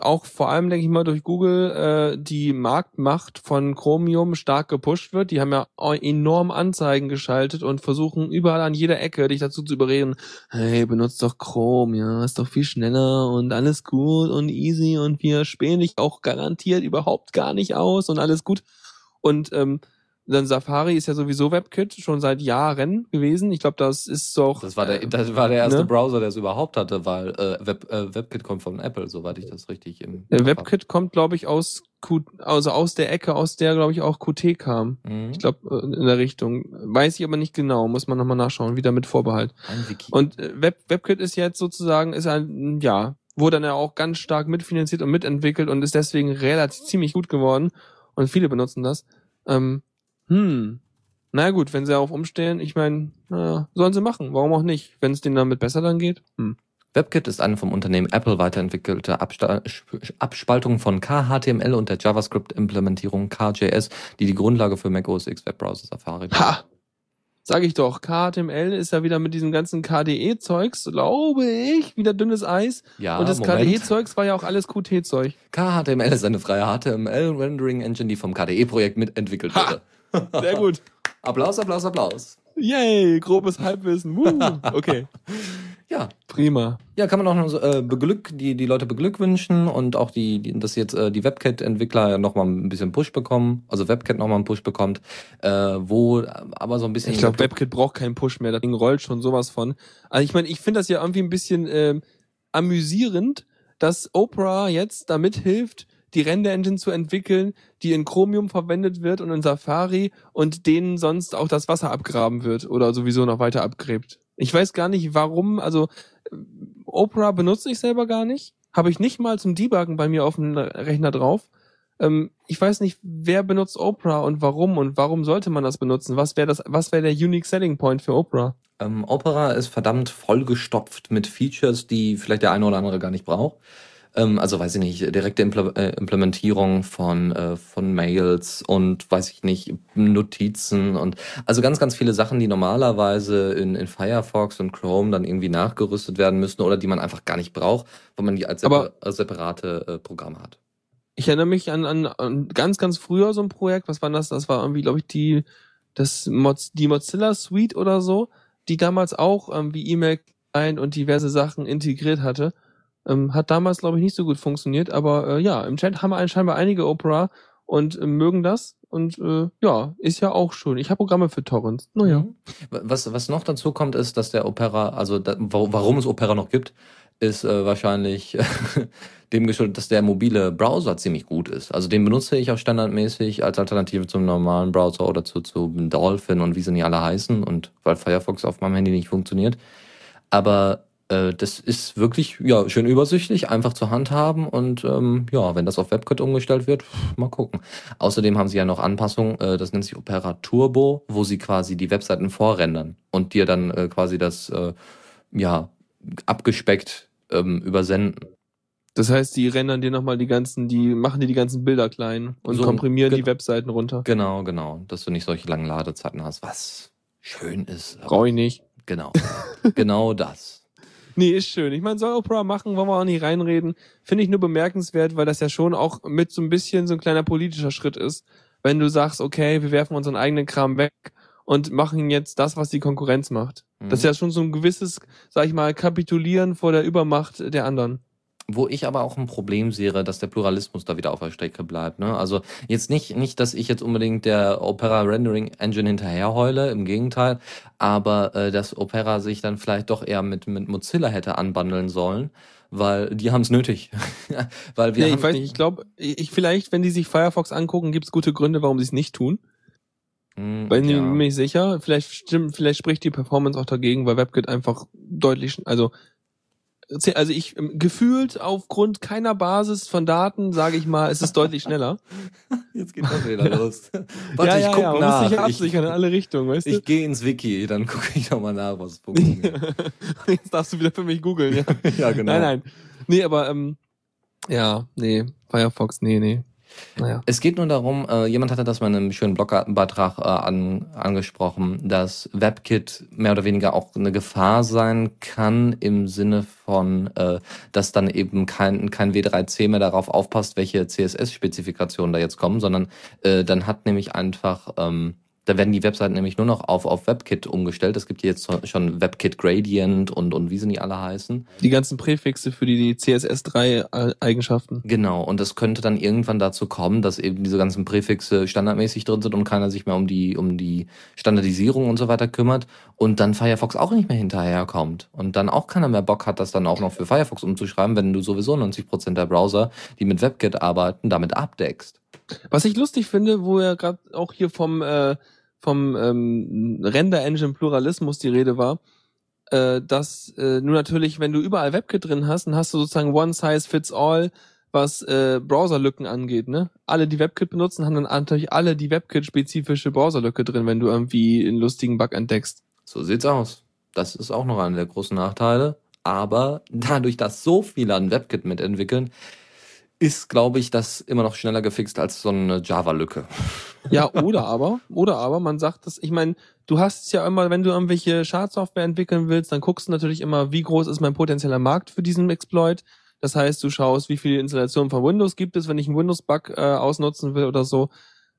S3: auch vor allem, denke ich mal, durch Google äh, die Marktmacht von Chromium stark gepusht wird. Die haben ja enorm Anzeigen geschaltet und versuchen überall an jeder Ecke dich dazu zu überreden, hey, benutzt doch Chrome, ja, ist doch viel schneller und alles gut und easy und wir spähen dich auch garantiert überhaupt gar nicht aus und alles gut. Und ähm, dann Safari ist ja sowieso WebKit schon seit Jahren gewesen. Ich glaube, das ist doch.
S2: Das war der,
S3: äh,
S2: das war der erste
S3: ne?
S2: Browser, der es überhaupt hatte, weil äh, Web, äh, WebKit kommt von Apple, soweit ich das richtig im
S3: Der WebKit kommt, glaube ich, aus Q, also aus der Ecke, aus der, glaube ich, auch Qt kam.
S2: Mhm.
S3: Ich glaube, in der Richtung. Weiß ich aber nicht genau, muss man nochmal nachschauen, wieder mit Vorbehalt. Und äh, Web, WebKit ist jetzt sozusagen, ist ein, ja, wurde dann ja auch ganz stark mitfinanziert und mitentwickelt und ist deswegen relativ ziemlich gut geworden. Und viele benutzen das. Ähm, hm. Na gut, wenn sie darauf umstellen, ich meine, sollen sie machen. Warum auch nicht? Wenn es denen damit besser dann geht. Hm.
S2: WebKit ist eine vom Unternehmen Apple weiterentwickelte Absta Abspaltung von KHTML und der JavaScript-Implementierung KJS, die die Grundlage für Mac OS X Webbrowser Safari
S3: Ha! Sag ich doch, KHTML ist ja wieder mit diesem ganzen KDE-Zeugs, glaube ich, wieder dünnes Eis.
S2: Ja,
S3: und das. KDE-Zeugs war ja auch alles Qt-Zeug.
S2: KHTML ist eine freie HTML-Rendering-Engine, die vom KDE-Projekt mitentwickelt
S3: Ha!
S2: wurde. (laughs)
S3: Sehr gut.
S2: Applaus, Applaus, Applaus.
S3: Yay, grobes Halbwissen. Woo. Okay, (laughs)
S2: Ja,
S3: prima.
S2: Ja, kann man auch noch so, äh, beglück, die, die Leute beglückwünschen und auch die, die dass jetzt äh, die WebKit-Entwickler nochmal ein bisschen Push bekommen, also WebKit nochmal einen Push bekommt, äh, wo aber so ein bisschen.
S3: Ich glaube, WebKit braucht keinen Push mehr. Das Ding rollt schon sowas von. Also ich meine, ich finde das ja irgendwie ein bisschen ähm, amüsierend, dass Oprah jetzt damit hilft, die Render-Engine zu entwickeln, die in Chromium verwendet wird und in Safari und denen sonst auch das Wasser abgraben wird oder sowieso noch weiter abgräbt. Ich weiß gar nicht, warum, also äh, Opera benutze ich selber gar nicht. Habe ich nicht mal zum Debuggen bei mir auf dem Rechner drauf. Ähm, ich weiß nicht, wer benutzt Opera und warum und warum sollte man das benutzen? Was wäre das, was wäre der Unique Selling Point für Opera?
S2: Ähm, Opera ist verdammt vollgestopft mit Features, die vielleicht der eine oder andere gar nicht braucht. Ähm, also weiß ich nicht, direkte äh, Implementierung von, äh, von Mails und weiß ich nicht, Notizen und also ganz, ganz viele Sachen, die normalerweise in, in Firefox und Chrome dann irgendwie nachgerüstet werden müssen oder die man einfach gar nicht braucht, weil man die als, separ als separate äh, Programme hat.
S3: Ich erinnere mich an, an, an ganz, ganz früher so ein Projekt, was war das? Das war irgendwie, glaube ich, die, das Moz die Mozilla Suite oder so, die damals auch irgendwie E-Mail ein und diverse Sachen integriert hatte. Ähm, hat damals, glaube ich, nicht so gut funktioniert, aber äh, ja, im Chat haben wir scheinbar einige Opera und äh, mögen das. Und äh, ja, ist ja auch schön. Ich habe Programme für Torrents. Naja. Mhm.
S2: Was, was noch dazu kommt, ist, dass der Opera, also da, warum es Opera noch gibt, ist äh, wahrscheinlich (laughs) dem geschuldet, dass der mobile Browser ziemlich gut ist. Also den benutze ich auch standardmäßig als Alternative zum normalen Browser oder zu, zu Dolphin und wie sie nicht alle heißen und weil Firefox auf meinem Handy nicht funktioniert. Aber äh, das ist wirklich ja schön übersichtlich, einfach zu handhaben und ähm, ja, wenn das auf WebKit umgestellt wird, mal gucken. Außerdem haben sie ja noch Anpassungen, äh, das nennt sich Opera Turbo, wo sie quasi die Webseiten vorrendern und dir dann äh, quasi das äh, ja abgespeckt ähm, übersenden.
S3: Das heißt, die rendern dir nochmal die ganzen, die machen dir die ganzen Bilder klein und so, komprimieren die Webseiten runter.
S2: Genau, genau. Dass du nicht solche langen Ladezeiten hast, was schön ist.
S3: Brauche ich nicht.
S2: Genau. (laughs) genau das.
S3: Nee, ist schön. Ich meine, soll Oprah machen, wollen wir auch nicht reinreden. Finde ich nur bemerkenswert, weil das ja schon auch mit so ein bisschen so ein kleiner politischer Schritt ist. Wenn du sagst, okay, wir werfen unseren eigenen Kram weg und machen jetzt das, was die Konkurrenz macht. Mhm. Das ist ja schon so ein gewisses, sag ich mal, Kapitulieren vor der Übermacht der anderen.
S2: Wo ich aber auch ein Problem sehe, dass der Pluralismus da wieder auf der Strecke bleibt. Ne? Also jetzt nicht, nicht, dass ich jetzt unbedingt der Opera Rendering Engine hinterherheule, im Gegenteil, aber äh, dass Opera sich dann vielleicht doch eher mit, mit Mozilla hätte anbandeln sollen weil die haben es nötig. (laughs)
S3: weil wir nee, ich weiß nicht, ich glaube, ich, vielleicht, wenn die sich Firefox angucken, gibt es gute Gründe, warum sie es nicht tun. Mm, Bin ja. mir sicher. Vielleicht stimmt, vielleicht spricht die Performance auch dagegen, weil WebKit einfach deutlich, also also ich ähm, gefühlt aufgrund keiner Basis von Daten, sage ich mal, es ist deutlich schneller. (laughs)
S2: Jetzt geht das wieder los.
S3: Warte, ja, ich ja, guck ja, man nach. muss sich absichern in alle Richtungen, weißt du?
S2: Ich gehe ins Wiki, dann gucke ich nochmal nach, was funktioniert. (laughs)
S3: Jetzt darfst du wieder für mich googeln, ja. (laughs)
S2: ja, genau.
S3: Nein, nein. Nee, aber ähm, ja, nee, Firefox, nee, nee.
S2: Naja. Es geht nur darum, äh, jemand hatte das mal in einem schönen Blogbeitrag äh, an, angesprochen, dass WebKit mehr oder weniger auch eine Gefahr sein kann im Sinne von, äh, dass dann eben kein, kein W3C mehr darauf aufpasst, welche CSS-Spezifikationen da jetzt kommen, sondern äh, dann hat nämlich einfach ähm, da werden die Webseiten nämlich nur noch auf, auf WebKit umgestellt. Es gibt jetzt schon WebKit Gradient und, und wie sie nicht alle heißen.
S3: Die ganzen Präfixe für die, die CSS3-Eigenschaften.
S2: Genau, und es könnte dann irgendwann dazu kommen, dass eben diese ganzen Präfixe standardmäßig drin sind und keiner sich mehr um die, um die Standardisierung und so weiter kümmert und dann Firefox auch nicht mehr hinterherkommt und dann auch keiner mehr Bock hat, das dann auch noch für Firefox umzuschreiben, wenn du sowieso 90% der Browser, die mit WebKit arbeiten, damit abdeckst.
S3: Was ich lustig finde, wo ja gerade auch hier vom äh, vom ähm, Render-Engine Pluralismus die Rede war, äh, dass äh, nur natürlich, wenn du überall WebKit drin hast, dann hast du sozusagen One Size Fits All, was äh, Browserlücken angeht. Ne? Alle, die WebKit benutzen, haben dann natürlich alle die WebKit-spezifische Browserlücke drin, wenn du irgendwie einen lustigen Bug entdeckst.
S2: So sieht's aus. Das ist auch noch einer der großen Nachteile. Aber dadurch, dass so viele an WebKit mitentwickeln, ist, glaube ich, das immer noch schneller gefixt als so eine Java-Lücke.
S3: Ja, oder aber, oder aber, man sagt das, ich meine, du hast es ja immer, wenn du irgendwelche Schadsoftware entwickeln willst, dann guckst du natürlich immer, wie groß ist mein potenzieller Markt für diesen Exploit. Das heißt, du schaust, wie viele Installationen von Windows gibt es, wenn ich einen Windows-Bug äh, ausnutzen will oder so.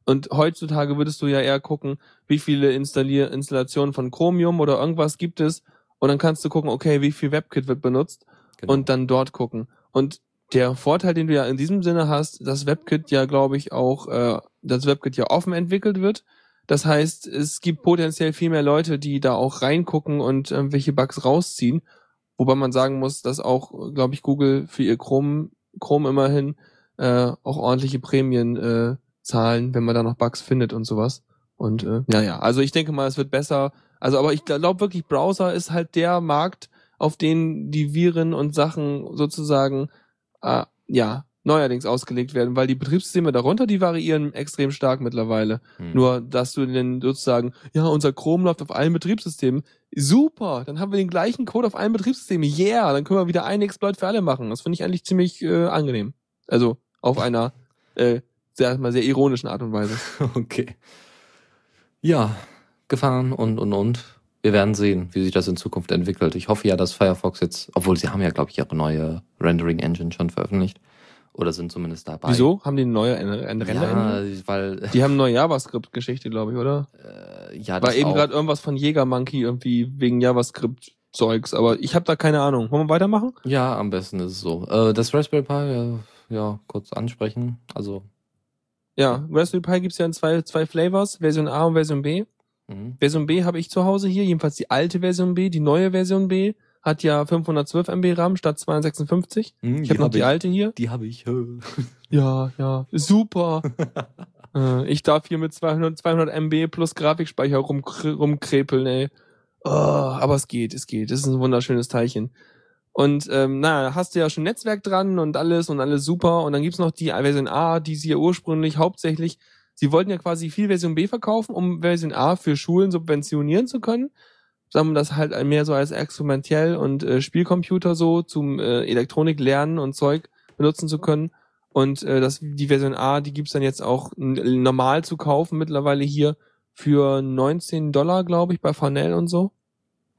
S3: Und heutzutage würdest du ja eher gucken, wie viele Installier Installationen von Chromium oder irgendwas gibt es. Und dann kannst du gucken, okay, wie viel WebKit wird benutzt genau. und dann dort gucken. Und der Vorteil, den du ja in diesem Sinne hast, dass WebKit ja, glaube ich, auch, äh, dass WebKit ja offen entwickelt wird. Das heißt, es gibt potenziell viel mehr Leute, die da auch reingucken und irgendwelche Bugs rausziehen. Wobei man sagen muss, dass auch, glaube ich, Google für ihr Chrome, Chrome immerhin äh, auch ordentliche Prämien äh, zahlen, wenn man da noch Bugs findet und sowas. Und äh, ja, ja, also ich denke mal, es wird besser. Also, aber ich glaube wirklich, Browser ist halt der Markt, auf den die Viren und Sachen sozusagen äh, ja neuerdings ausgelegt werden, weil die Betriebssysteme darunter, die variieren extrem stark mittlerweile. Hm. Nur, dass du denn sozusagen, ja, unser Chrome läuft auf allen Betriebssystemen. Super, dann haben wir den gleichen Code auf allen Betriebssystemen. Yeah, dann können wir wieder einen Exploit für alle machen. Das finde ich eigentlich ziemlich äh, angenehm. Also auf (laughs) einer äh, sehr, mal sehr ironischen Art und Weise.
S2: Okay. Ja, Gefahren und und und. Wir werden sehen, wie sich das in Zukunft entwickelt. Ich hoffe ja, dass Firefox jetzt, obwohl sie haben ja, glaube ich, ihre neue Rendering Engine schon veröffentlicht, oder sind zumindest dabei.
S3: Wieso? Haben die eine neue eine, eine
S2: Render ja, weil
S3: Die haben eine neue JavaScript-Geschichte, glaube ich, oder?
S2: Äh, ja,
S3: War eben gerade irgendwas von Jägermonkey irgendwie wegen JavaScript-Zeugs, aber ich habe da keine Ahnung. Wollen wir weitermachen?
S2: Ja, am besten ist es so. Äh, das Raspberry Pi, ja, ja, kurz ansprechen. Also.
S3: Ja, Raspberry Pi gibt's ja in zwei, zwei Flavors, Version A und Version B. Mhm. Version B habe ich zu Hause hier, jedenfalls die alte Version B, die neue Version B hat ja 512 MB RAM statt 256. Hm, ich habe noch hab die ich. alte hier.
S2: Die habe ich. (laughs)
S3: ja, ja, super. (laughs) äh, ich darf hier mit 200, 200 MB plus Grafikspeicher rum, rumkrepeln, ey. Oh, aber es geht, es geht. Das ist ein wunderschönes Teilchen. Und ähm, na, hast du ja schon Netzwerk dran und alles und alles super. Und dann gibt's noch die Version A, die sie ja ursprünglich hauptsächlich, sie wollten ja quasi viel Version B verkaufen, um Version A für Schulen subventionieren zu können sagen wir das halt mehr so als experimentell und äh, Spielcomputer so zum äh, Elektronik lernen und Zeug benutzen zu können. Und äh, das, die Version A, die gibt's dann jetzt auch normal zu kaufen mittlerweile hier für 19 Dollar, glaube ich, bei Farnell und so.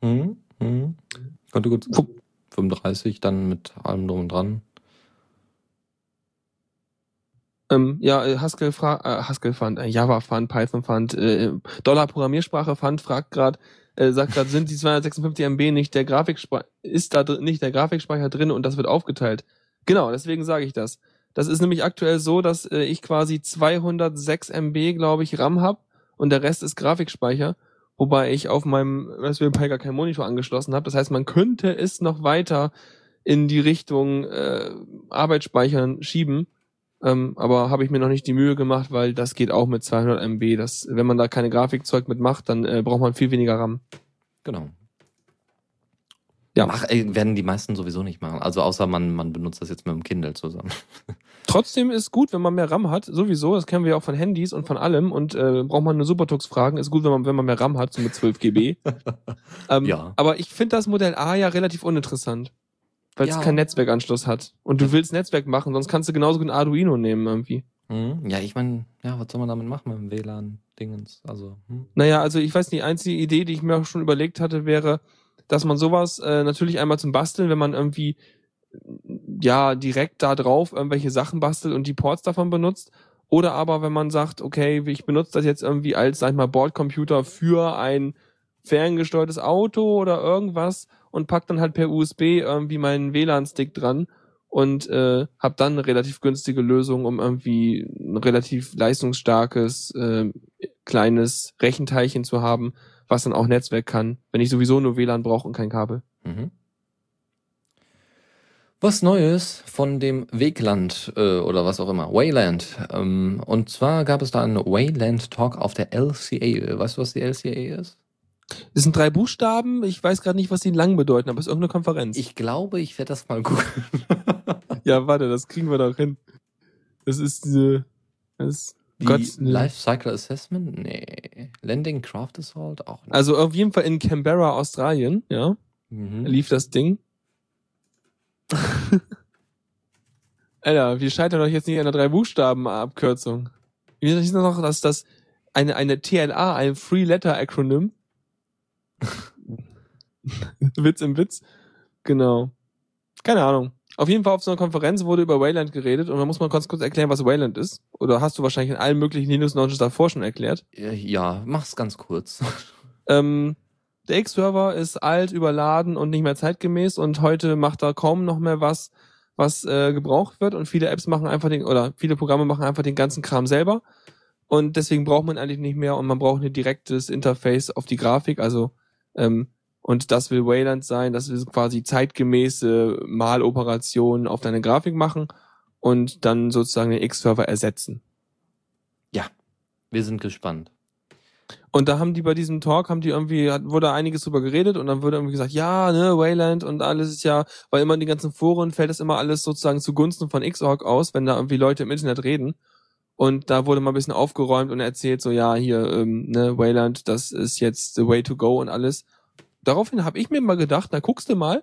S2: Mhm. Mhm. Konnte gut. 35 dann mit allem drum und dran.
S3: Ähm, ja, äh, Haskell, fra äh, Haskell fand, äh, Java fand, Python fand, äh, Dollar Programmiersprache fand, fragt gerade, äh, sagt gerade, sind die 256 MB nicht der Grafikspeicher, ist da nicht der Grafikspeicher drin und das wird aufgeteilt. Genau, deswegen sage ich das. Das ist nämlich aktuell so, dass äh, ich quasi 206 MB, glaube ich, RAM habe und der Rest ist Grafikspeicher, wobei ich auf meinem Raspberry Pi gar keinen Monitor angeschlossen habe. Das heißt, man könnte es noch weiter in die Richtung äh, Arbeitsspeichern schieben ähm, aber habe ich mir noch nicht die Mühe gemacht, weil das geht auch mit 200 MB. Das, wenn man da keine Grafikzeug mit macht, dann äh, braucht man viel weniger RAM.
S2: Genau. Ja. Mach, werden die meisten sowieso nicht machen. Also außer man, man benutzt das jetzt mit dem Kindle zusammen. (laughs)
S3: Trotzdem ist gut, wenn man mehr RAM hat, sowieso, das kennen wir ja auch von Handys und von allem und äh, braucht man eine Supertux fragen, ist gut, wenn man, wenn man mehr RAM hat, so mit 12 GB. (laughs) ähm, ja. Aber ich finde das Modell A ja relativ uninteressant weil es ja. keinen Netzwerkanschluss hat. Und du willst Netzwerk machen, sonst kannst du genauso gut ein Arduino nehmen irgendwie.
S2: Mhm. Ja, ich meine, ja, was soll man damit machen mit dem WLAN-Dingens? Also, hm.
S3: Naja, also ich weiß nicht, die einzige Idee, die ich mir auch schon überlegt hatte, wäre, dass man sowas äh, natürlich einmal zum Basteln, wenn man irgendwie ja direkt da drauf irgendwelche Sachen bastelt und die Ports davon benutzt. Oder aber wenn man sagt, okay, ich benutze das jetzt irgendwie als, sag ich mal, Bordcomputer für ein ferngesteuertes Auto oder irgendwas und pack dann halt per USB irgendwie meinen WLAN-Stick dran und äh, habe dann eine relativ günstige Lösung, um irgendwie ein relativ leistungsstarkes äh, kleines Rechenteilchen zu haben, was dann auch Netzwerk kann, wenn ich sowieso nur WLAN brauche und kein Kabel. Mhm.
S2: Was Neues von dem Wegland äh, oder was auch immer, Wayland. Ähm, und zwar gab es da einen Wayland Talk auf der LCA. Weißt du, was die LCA ist?
S3: Das sind drei Buchstaben. Ich weiß gerade nicht, was die lang bedeuten, aber es ist irgendeine Konferenz.
S2: Ich glaube, ich werde das mal gucken. (laughs)
S3: ja, warte, das kriegen wir doch hin. Das ist diese. Das
S2: die Gott, ne. Life Cycle Assessment? Nee. Landing Craft Assault? Auch
S3: nicht. Also auf jeden Fall in Canberra, Australien, ja. Mhm. Lief das Ding. (laughs) Alter, wir scheitern doch jetzt nicht an der drei Buchstaben Abkürzung. Wie ist das noch, dass das eine, eine TLA, ein Free Letter Acronym, (laughs) Witz im Witz. Genau. Keine Ahnung. Auf jeden Fall auf so einer Konferenz wurde über Wayland geredet und man muss mal ganz kurz erklären, was Wayland ist. Oder hast du wahrscheinlich in allen möglichen Linux-Launches davor schon erklärt?
S2: Ja, mach's ganz kurz. (laughs)
S3: ähm, der X-Server ist alt, überladen und nicht mehr zeitgemäß und heute macht er kaum noch mehr was, was äh, gebraucht wird und viele Apps machen einfach den, oder viele Programme machen einfach den ganzen Kram selber und deswegen braucht man eigentlich nicht mehr und man braucht ein direktes Interface auf die Grafik, also ähm, und das will Wayland sein, das will quasi zeitgemäße Maloperationen auf deine Grafik machen. und dann sozusagen den X-Server ersetzen.
S2: Wir sind gespannt.
S3: Und da haben die bei diesem Talk, haben die irgendwie, wurde einiges drüber geredet und dann wurde irgendwie gesagt, ja, ne, Wayland und alles ist ja, weil immer in den ganzen Foren fällt das immer alles sozusagen zugunsten von Xorg aus, wenn da irgendwie Leute im Internet reden. Und da wurde mal ein bisschen aufgeräumt und erzählt, so, ja, hier, ähm, ne, Wayland, das ist jetzt the way to go und alles. Daraufhin habe ich mir mal gedacht, na guckst du mal,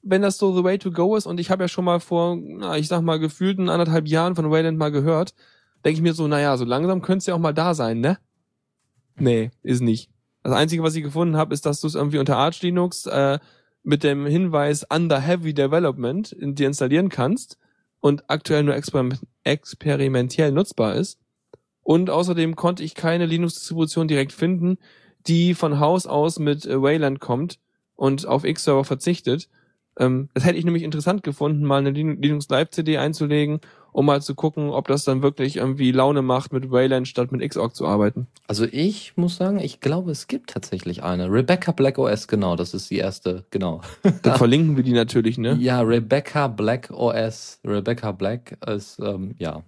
S3: wenn das so the way to go ist und ich habe ja schon mal vor, na, ich sag mal, gefühlten anderthalb Jahren von Wayland mal gehört, denke ich mir so, naja, so langsam könnte es ja auch mal da sein, ne? Nee, ist nicht. Das Einzige, was ich gefunden habe, ist, dass du es irgendwie unter Arch Linux äh, mit dem Hinweis Under Heavy Development in dir installieren kannst und aktuell nur exper experimentell nutzbar ist. Und außerdem konnte ich keine Linux-Distribution direkt finden, die von Haus aus mit äh, Wayland kommt und auf X-Server verzichtet. Ähm, das hätte ich nämlich interessant gefunden, mal eine Lin- Linux Live-CD einzulegen, um mal zu gucken, ob das dann wirklich irgendwie Laune macht, mit Wayland statt mit Xorg zu arbeiten.
S2: Also ich muss sagen, ich glaube, es gibt tatsächlich eine. Rebecca Black OS, genau, das ist die erste, genau. (laughs)
S3: Dann verlinken wir die natürlich, ne?
S2: Ja, Rebecca Black OS. Rebecca Black ist, ähm, ja.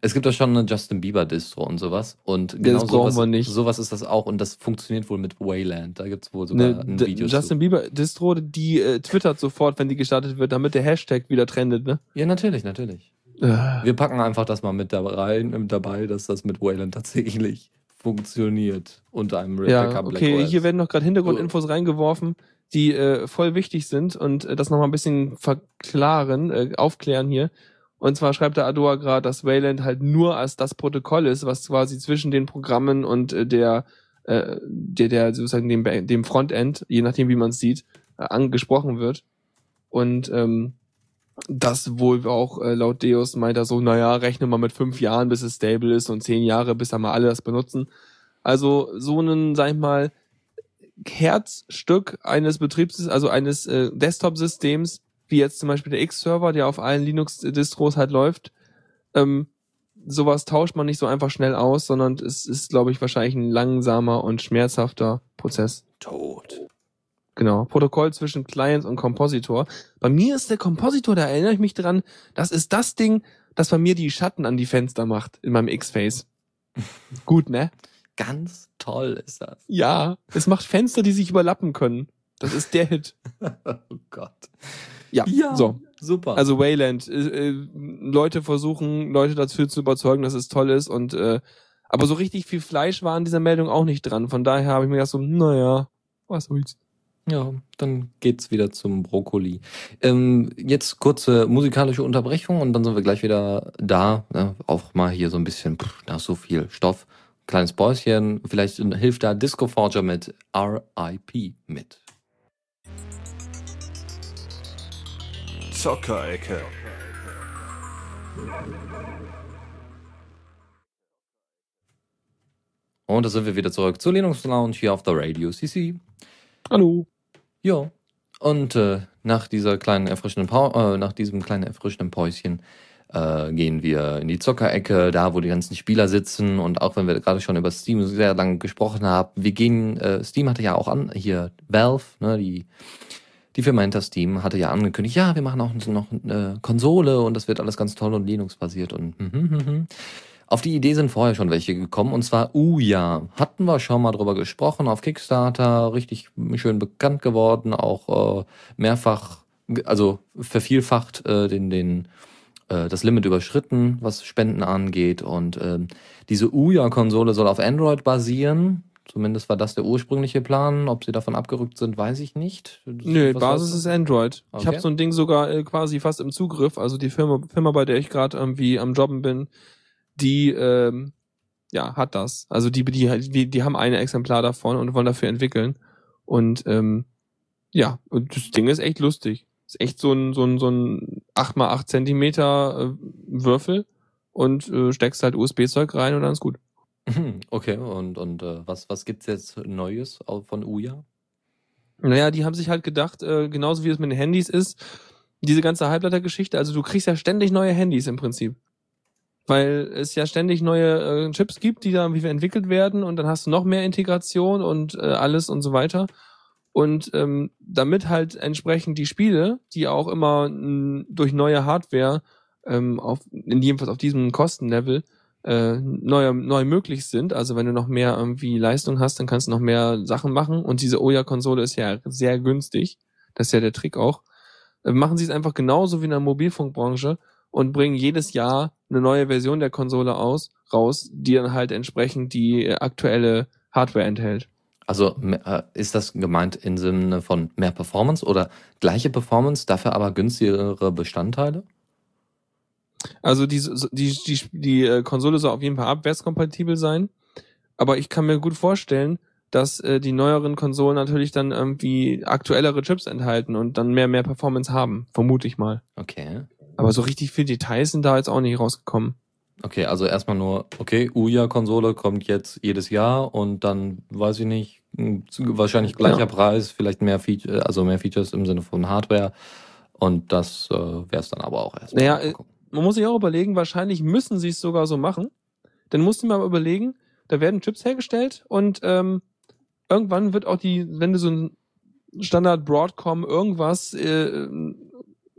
S2: Es gibt ja schon eine Justin Bieber Distro und sowas. Und genau
S3: brauchen
S2: sowas,
S3: wir nicht.
S2: sowas ist das auch und das funktioniert wohl mit Wayland. Da gibt's wohl sogar
S3: Ne,
S2: ein Video
S3: Justin
S2: zu.
S3: Bieber Distro, die äh, twittert sofort, wenn die gestartet wird, damit der Hashtag wieder trendet, ne?
S2: Ja, natürlich, natürlich.
S3: Äh,
S2: Wir packen einfach das mal mit dabei, mit dabei dass das mit Wayland tatsächlich (laughs) funktioniert unter einem Rebecca
S3: ja, okay,
S2: OS.
S3: hier werden noch gerade Hintergrundinfos reingeworfen, die äh, voll wichtig sind und äh, das nochmal ein bisschen verklaren, äh, aufklären hier. Und zwar schreibt der Adoa gerade, dass Wayland halt nur als das Protokoll ist, was quasi zwischen den Programmen und äh, der, äh, der, der sozusagen dem, dem Frontend, je nachdem wie man es sieht, äh, angesprochen wird. Und ähm, das wohl auch äh, laut Deus meint er so, naja, rechne mal mit fünf Jahren, bis es stable ist und zehn Jahre, bis da mal alle das benutzen. Also so einen, sag ich mal, Herzstück eines Betriebssystems, also eines äh, Desktop-Systems, wie jetzt zum Beispiel der X-Server, der auf allen Linux-Distros halt läuft, ähm, sowas tauscht man nicht so einfach schnell aus, sondern es ist, glaube ich, wahrscheinlich ein langsamer und schmerzhafter Prozess.
S2: tot.
S3: Genau. Protokoll zwischen Client und Kompositor. Bei mir ist der Kompositor, da erinnere ich mich dran, das ist das Ding, das bei mir die Schatten an die Fenster macht in meinem X-Face. (laughs) Gut, ne?
S2: Ganz toll ist das.
S3: Ja, es macht Fenster, die sich überlappen können. Das ist der Hit. (laughs)
S2: Oh Gott.
S3: Ja, so.
S2: super.
S3: Also Wayland, äh, äh, Leute versuchen, Leute dazu zu überzeugen, dass es toll ist und äh, aber so richtig viel Fleisch war an dieser Meldung auch nicht dran. Von daher habe ich mir gedacht so, naja, was soll's.
S2: Ja, dann geht's wieder zum Brokkoli. Ähm, jetzt kurze musikalische Unterbrechung und dann sind wir gleich wieder da. Ne? Auch mal hier so ein bisschen, pff, da ist so viel Stoff. Kleines Päuschen. Vielleicht hilft da Disco Forger mit RIP mit.
S1: Zockerecke.
S2: Und da sind wir wieder zurück zur Linux Lounge hier auf der Radio CC.
S3: Hallo.
S2: Ja. Und äh, nach dieser kleinen erfrischenden Pau äh, nach diesem kleinen erfrischenden Päuschen äh, gehen wir in die Zockerecke, da wo die ganzen Spieler sitzen und auch wenn wir gerade schon über Steam sehr lange gesprochen haben, wir gehen, äh, Steam hatte ja auch an, hier Valve, ne, die die Firma hinter Steam hatte ja angekündigt, ja, wir machen auch noch eine Konsole und das wird alles ganz toll und Linux basiert und hm, hm, hm, hm. Auf die Idee sind vorher schon welche gekommen und zwar Uja. Hatten wir schon mal drüber gesprochen auf Kickstarter, richtig schön bekannt geworden, auch äh, mehrfach, also vervielfacht äh, den, den, äh, das Limit überschritten, was Spenden angeht. Und ähm, diese Uja-Konsole soll auf Android basieren. Zumindest war das der ursprüngliche Plan. Ob sie davon abgerückt sind, weiß ich nicht.
S3: Nö,
S2: Was
S3: Basis ist Android. Ich
S2: Okay.
S3: habe so ein Ding sogar äh, quasi fast im Zugriff. Also die Firma, Firma bei der ich gerade irgendwie am Jobben bin, die ähm, ja hat das. Also die, die, die, die haben ein Exemplar davon und wollen dafür entwickeln. Und ähm, ja, und das Ding ist echt lustig. Ist echt so ein, so ein, so ein 8x8 Zentimeter äh, Würfel und äh, steckst halt USB-Zeug rein und dann ist gut. (laughs)
S2: Okay, und, und äh, was, was gibt's jetzt Neues von Uja?
S3: Naja, die haben sich halt gedacht, äh, genauso wie es mit den Handys ist, diese ganze Halbleitergeschichte, also du kriegst ja ständig neue Handys im Prinzip. Weil es ja ständig neue äh, Chips gibt, die da irgendwie entwickelt werden und dann hast du noch mehr Integration und äh, alles und so weiter. Und ähm, damit halt entsprechend die Spiele, die auch immer mh, durch neue Hardware ähm, auf, in jedenfalls auf diesem Kostenlevel äh, neu, neu möglich sind. Also wenn du noch mehr irgendwie Leistung hast, dann kannst du noch mehr Sachen machen. Und diese Oya-Konsole ist ja sehr günstig. Das ist ja der Trick auch. Äh, machen sie es einfach genauso wie in der Mobilfunkbranche und bringen jedes Jahr eine neue Version der Konsole aus, raus, die dann halt entsprechend die aktuelle Hardware enthält.
S2: Also äh, ist das gemeint im Sinne von mehr Performance oder gleiche Performance, dafür aber günstigere Bestandteile?
S3: Also die, die, die, die äh, Konsole soll auf jeden Fall abwärtskompatibel sein. Aber ich kann mir gut vorstellen, dass äh, die neueren Konsolen natürlich dann irgendwie aktuellere Chips enthalten und dann mehr, mehr Performance haben. Vermute ich mal.
S2: Okay.
S3: Aber so richtig viele Details sind da jetzt auch nicht rausgekommen.
S2: Okay, also erstmal nur, okay, Uya-Konsole kommt jetzt jedes Jahr und dann, weiß ich nicht, wahrscheinlich gleicher ja. Preis, vielleicht mehr Feature, also mehr Features im Sinne von Hardware. Und das äh, wäre es dann aber auch erstmal.
S3: Naja, äh, man muss sich auch überlegen, wahrscheinlich müssen sie es sogar so machen. Dann musst du mal überlegen, da werden Chips hergestellt und ähm, irgendwann wird auch die, wenn du so ein Standard Broadcom irgendwas äh,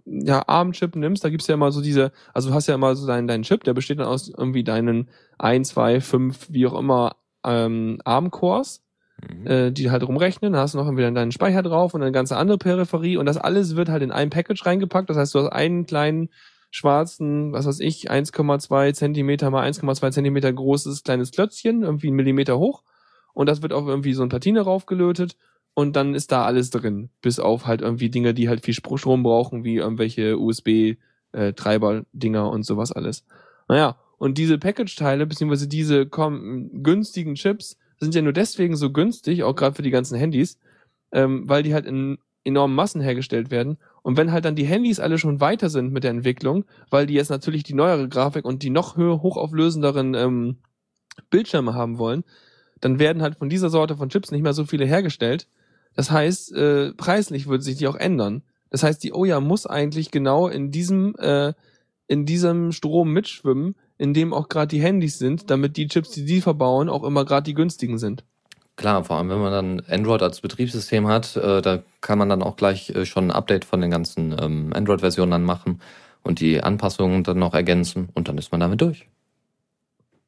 S3: ja, ARM-Chip nimmst, da gibt's ja immer so diese, also du hast ja immer so deinen, deinen Chip, der besteht dann aus irgendwie deinen ein, zwei, fünf, wie auch immer, ähm, ARM-Cores, mhm. äh, die halt rumrechnen, da hast du noch irgendwie deinen Speicher drauf und eine ganze andere Peripherie und das alles wird halt in ein Package reingepackt, das heißt, du hast einen kleinen schwarzen, was weiß ich, 1,2 Zentimeter mal 1,2 Zentimeter großes kleines Klötzchen, irgendwie einen Millimeter hoch und das wird auf irgendwie so ein Platine raufgelötet und dann ist da alles drin, bis auf halt irgendwie Dinge, die halt viel Strom brauchen, wie irgendwelche USB-Treiber-Dinger äh, und sowas alles. Naja, und diese Package-Teile, beziehungsweise diese günstigen Chips, sind ja nur deswegen so günstig, auch gerade für die ganzen Handys, ähm, weil die halt in enormen Massen hergestellt werden. Und wenn halt dann die Handys alle schon weiter sind mit der Entwicklung, weil die jetzt natürlich die neuere Grafik und die noch höher hochauflösenderen ähm, Bildschirme haben wollen, dann werden halt von dieser Sorte von Chips nicht mehr so viele hergestellt. Das heißt, äh, preislich würde sich die auch ändern. Das heißt, die Oya muss eigentlich genau in diesem, äh, in diesem Strom mitschwimmen, in dem auch gerade die Handys sind, damit die Chips, die die verbauen, auch immer gerade die günstigen sind.
S2: Klar, vor allem wenn man dann Android als Betriebssystem hat, äh, da kann man dann auch gleich äh, schon ein Update von den ganzen ähm, Android-Versionen dann machen und die Anpassungen dann noch ergänzen und dann ist man damit durch.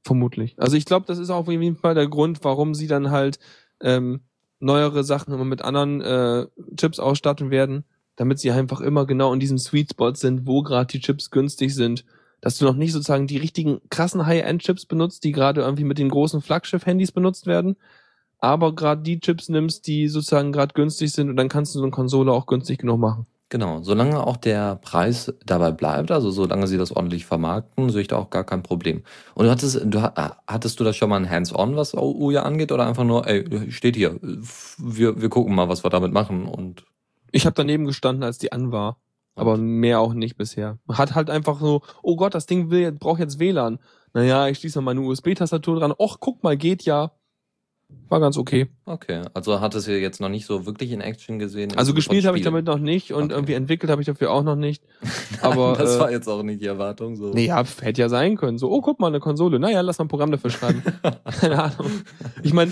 S3: Vermutlich. Also ich glaube, das ist auch auf jeden Fall der Grund, warum sie dann halt ähm, neuere Sachen immer mit anderen äh, Chips ausstatten werden, damit sie einfach immer genau in diesem Sweet Spot sind, wo gerade die Chips günstig sind. Dass du noch nicht sozusagen die richtigen krassen High-End-Chips benutzt, die gerade irgendwie mit den großen Flaggschiff-Handys benutzt werden, aber gerade die Chips nimmst, die sozusagen gerade günstig sind und dann kannst du so eine Konsole auch günstig genug machen.
S2: Genau, solange auch der Preis dabei bleibt, also solange sie das ordentlich vermarkten, sehe ich da auch gar kein Problem. Und du hattest, du hattest du da schon mal ein Hands-on, was Uja angeht, oder einfach nur, ey, steht hier, wir, wir gucken mal, was wir damit machen und.
S3: Ich habe daneben gestanden, als die an war. Aber mehr auch nicht bisher. Hat halt einfach so, oh Gott, das Ding will, braucht jetzt WLAN. Naja, ich schließe mal meine USB-Tastatur dran. Och, guck mal, geht ja. War ganz okay.
S2: Okay, also hat es ja jetzt noch nicht so wirklich in Action gesehen.
S3: Also gespielt habe ich damit noch nicht und okay. irgendwie entwickelt habe ich dafür auch noch nicht. (laughs) Aber
S2: das äh, war jetzt auch nicht die Erwartung so.
S3: Nee, ja, hätte ja sein können. So, oh, guck mal, eine Konsole. Naja, lass mal ein Programm dafür schreiben. (laughs) Keine Ahnung. Ich meine,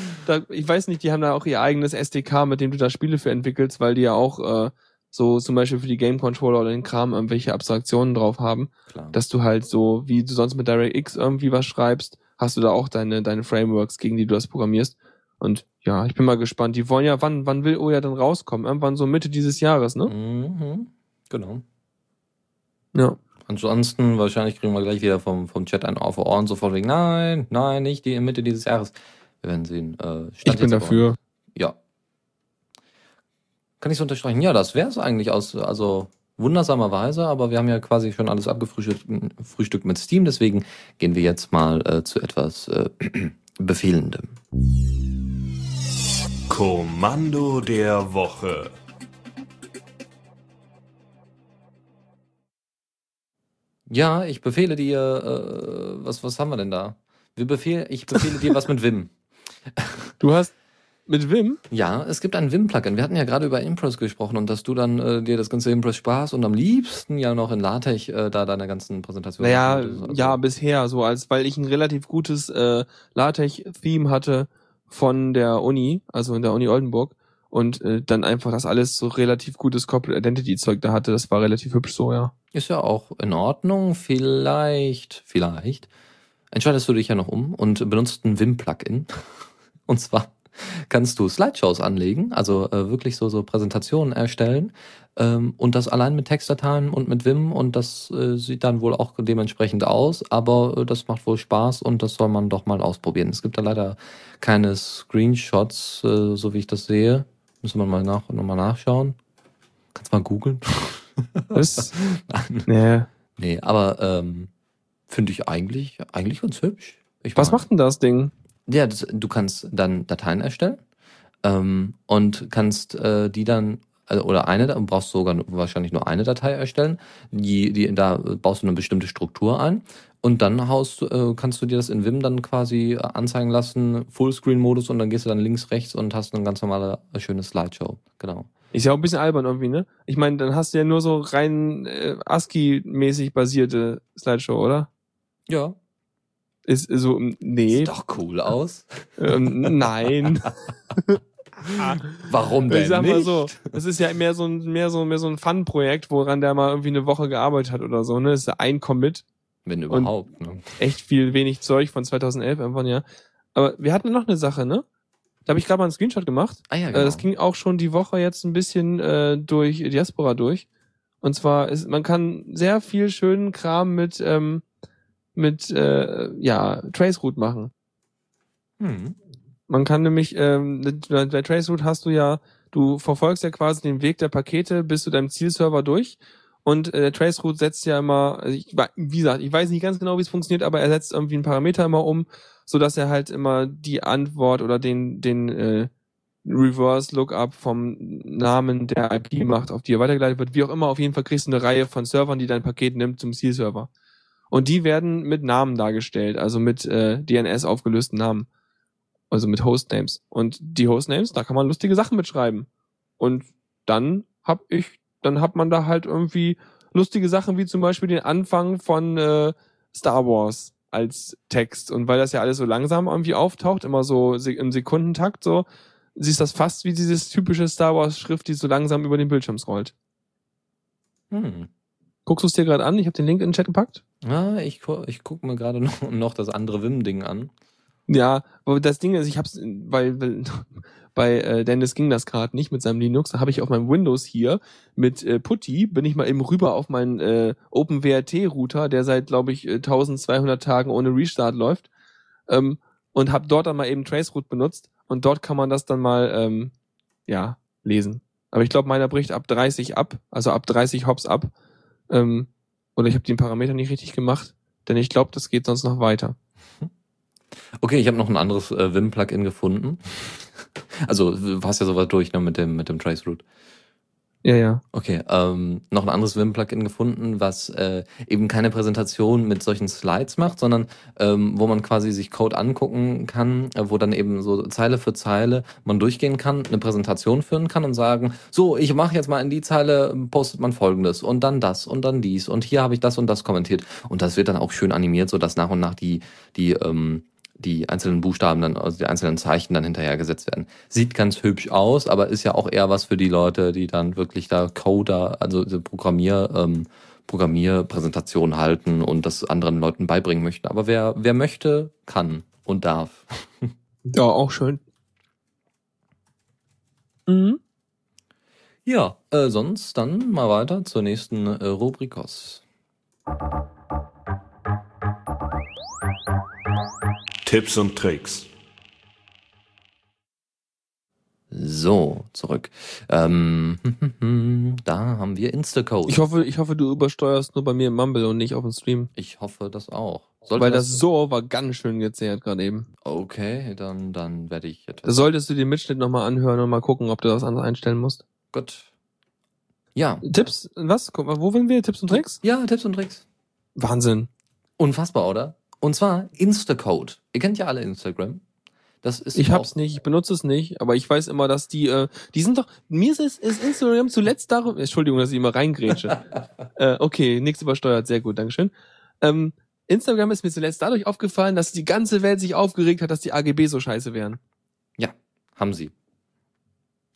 S3: ich weiß nicht, die haben da auch ihr eigenes SDK, mit dem du da Spiele für entwickelst, weil die ja auch äh, so zum Beispiel für die Game Controller oder den Kram irgendwelche Abstraktionen drauf haben. Klar. Dass du halt so, wie du sonst mit DirectX irgendwie was schreibst, hast du da auch deine, deine Frameworks, gegen die du das programmierst. Und ja, ich bin mal gespannt. Die wollen ja, wann, wann will Oya dann rauskommen? Irgendwann so Mitte dieses Jahres, ne?
S2: Mhm, genau.
S3: Ja.
S2: Ansonsten, wahrscheinlich kriegen wir gleich wieder vom, vom Chat ein auf Ohren sofort wegen, nein, nein, nicht die Mitte dieses Jahres. Wir werden sehen. Äh,
S3: ich bin dafür.
S2: Ja. Kann ich so unterstreichen? Ja, das wäre es eigentlich aus, also wundersamerweise, aber wir haben ja quasi schon alles abgefrühstückt mit Steam, deswegen gehen wir jetzt mal äh, zu etwas äh, (clears throat) Befehlendem.
S1: Kommando der Woche.
S2: Ja, ich befehle dir, äh, was, was haben wir denn da? Wir befehl, ich befehle dir was mit Vim.
S3: Du hast mit Vim?
S2: Ja, es gibt ein Vim-Plugin. Wir hatten ja gerade über Impress gesprochen und dass du dann äh, dir das ganze Impress Spaß und am liebsten ja noch in LaTeX äh, da deine ganzen Präsentationen.
S3: Naja, also. ja, bisher so, als weil ich ein relativ gutes äh, LaTeX-Theme hatte von der Uni, also in der Uni Oldenburg. und äh, dann einfach das alles so relativ gutes Corporate Identity Zeug da hatte. Das war relativ hübsch so, ja.
S2: Ist ja auch in Ordnung. Vielleicht, vielleicht entscheidest du dich ja noch um und benutzt ein Vim-Plugin. (laughs) Und zwar kannst du Slideshows anlegen, also äh, wirklich so, so Präsentationen erstellen ähm, und das allein mit Textdateien und mit Vim und das äh, sieht dann wohl auch dementsprechend aus, aber äh, das macht wohl Spaß und das soll man doch mal ausprobieren. Es gibt da leider keine Screenshots, äh, so wie ich das sehe. Müssen wir mal nach, nochmal nachschauen. Kannst mal googeln. (laughs)
S3: Das? nee.
S2: Nee, aber ähm, finde ich eigentlich, eigentlich ganz hübsch. Ich
S3: Was
S2: mag-
S3: macht denn das Ding?
S2: Ja, das, du kannst dann Dateien erstellen ähm, und kannst äh, die dann also, oder eine, du brauchst sogar wahrscheinlich nur eine Datei erstellen. Die, die, da baust du eine bestimmte Struktur ein und dann haust, äh, kannst du dir das in Vim dann quasi äh, anzeigen lassen, Fullscreen-Modus und dann gehst du dann links, rechts und hast eine ganz normale, schöne Slideshow. Genau.
S3: Ist ja auch ein bisschen albern irgendwie, ne? Ich meine, dann hast du ja nur so rein äh, ASCII-mäßig basierte Slideshow, oder?
S2: Ja.
S3: Ist so, nee.
S2: Sieht doch cool aus.
S3: Ähm, nein. (laughs)
S2: Warum denn
S3: ich sag
S2: nicht?
S3: mal so, das ist ja mehr so ein, mehr so, mehr so ein Fun-Projekt, woran der mal irgendwie eine Woche gearbeitet hat oder so, ne? Das ist ein Commit.
S2: Wenn überhaupt. Ne?
S3: Echt viel, wenig Zeug von 2011 einfach, ja. Aber wir hatten noch eine Sache, ne? Da habe ich gerade mal einen Screenshot gemacht.
S2: Ah ja,
S3: Äh,
S2: genau.
S3: Das ging auch schon die Woche jetzt ein bisschen äh, durch Diaspora durch. Und zwar ist, man kann sehr viel schönen Kram mit, ähm, mit, äh, ja, Traceroute machen.
S2: hm.
S3: Man kann nämlich, ähm, bei Traceroute hast du ja, du verfolgst ja quasi den Weg der Pakete bis zu deinem Zielserver durch. Und äh, der Traceroute setzt ja immer, also ich, wie gesagt, ich weiß nicht ganz genau, wie es funktioniert, aber er setzt irgendwie einen Parameter immer um, so dass er halt immer die Antwort oder den, den äh, Reverse Lookup vom Namen der IP macht, auf die er weitergeleitet wird. Wie auch immer, auf jeden Fall kriegst du eine Reihe von Servern, die dein Paket nimmt zum Zielserver. Und die werden mit Namen dargestellt, also mit äh, DNS aufgelösten Namen. Also mit Hostnames. Und die Hostnames, da kann man lustige Sachen mitschreiben. Und dann hab ich, dann hat man da halt irgendwie lustige Sachen wie zum Beispiel den Anfang von äh, Star Wars als Text. Und weil das ja alles so langsam irgendwie auftaucht, immer so se- im Sekundentakt so, siehst das fast wie dieses typische Star Wars Schrift, die so langsam über den Bildschirm scrollt.
S2: Hm.
S3: Guckst du es dir gerade an? Ich habe den Link in den Chat gepackt.
S2: Ja, ich, gu- ich gucke mir gerade (laughs) noch, noch das andere Wim-Ding an.
S3: Ja, aber das Ding ist, ich hab's, weil (laughs) bei äh, Dennis ging das gerade nicht mit seinem Linux, da habe ich auf meinem Windows hier mit äh, Putty, bin ich mal eben rüber auf meinen äh, OpenWRT-Router, der seit, glaube ich, äh, 1200 Tagen ohne Restart läuft, ähm, und habe dort dann mal eben Traceroute benutzt und dort kann man das dann mal, ähm, ja, lesen. Aber ich glaube, meiner bricht ab 30 ab, also ab 30 Hops ab, ähm, oder ich habe den Parameter nicht richtig gemacht, denn ich glaube, das geht sonst noch weiter.
S2: Okay, ich habe noch ein anderes äh, Vim-Plugin gefunden. (laughs) Also, du hast ja sowas durch ne, mit dem, mit dem Traceroute.
S3: Ja, ja.
S2: Okay, ähm, noch ein anderes Vim-Plugin gefunden, was äh, eben keine Präsentation mit solchen Slides macht, sondern ähm, wo man quasi sich Code angucken kann, äh, wo dann eben so Zeile für Zeile man durchgehen kann, eine Präsentation führen kann und sagen, so, ich mache jetzt mal in die Zeile, postet man folgendes und dann das und dann dies und hier habe ich das und das kommentiert und das wird dann auch schön animiert, so dass nach und nach die, die, ähm, die einzelnen Buchstaben dann, also die einzelnen Zeichen dann hinterhergesetzt werden. Sieht ganz hübsch aus, aber ist ja auch eher was für die Leute, die dann wirklich da Coder, also diese Programmier, ähm, Programmierpräsentationen halten und das anderen Leuten beibringen möchten. Aber wer, wer möchte, kann und darf.
S3: Ja, auch schön. Mhm.
S2: Ja, äh, sonst dann mal weiter zur nächsten äh, Rubrikos.
S1: Tipps und Tricks.
S2: So, zurück. Ähm, (laughs) da haben wir Instacode.
S3: Ich hoffe, ich hoffe, du übersteuerst nur bei mir im Mumble und nicht auf dem Stream.
S2: Ich hoffe das auch. Sollte
S3: Weil das so war ganz schön gezehrt gerade eben.
S2: Okay, dann, dann werde ich etwas.
S3: solltest du den Mitschnitt nochmal anhören und mal gucken, ob du das anders einstellen musst.
S2: Gut. Ja.
S3: Tipps, was? Guck mal, wo sind wir? Tipps und Tricks?
S2: Ja, Tipps und Tricks.
S3: Wahnsinn.
S2: Unfassbar, oder? Und zwar Instacode. Ihr kennt ja alle Instagram. Das ist
S3: Ich hab's nicht, ich benutze es nicht, aber ich weiß immer, dass die, äh, die sind doch, mir ist, es- ist Instagram zuletzt darum, Entschuldigung, dass ich immer reingrätsche. (laughs) äh, okay, nichts übersteuert, sehr gut, Dankeschön. Ähm, Instagram ist mir zuletzt dadurch aufgefallen, dass die ganze Welt sich aufgeregt hat, dass die AGB so scheiße wären.
S2: Haben sie.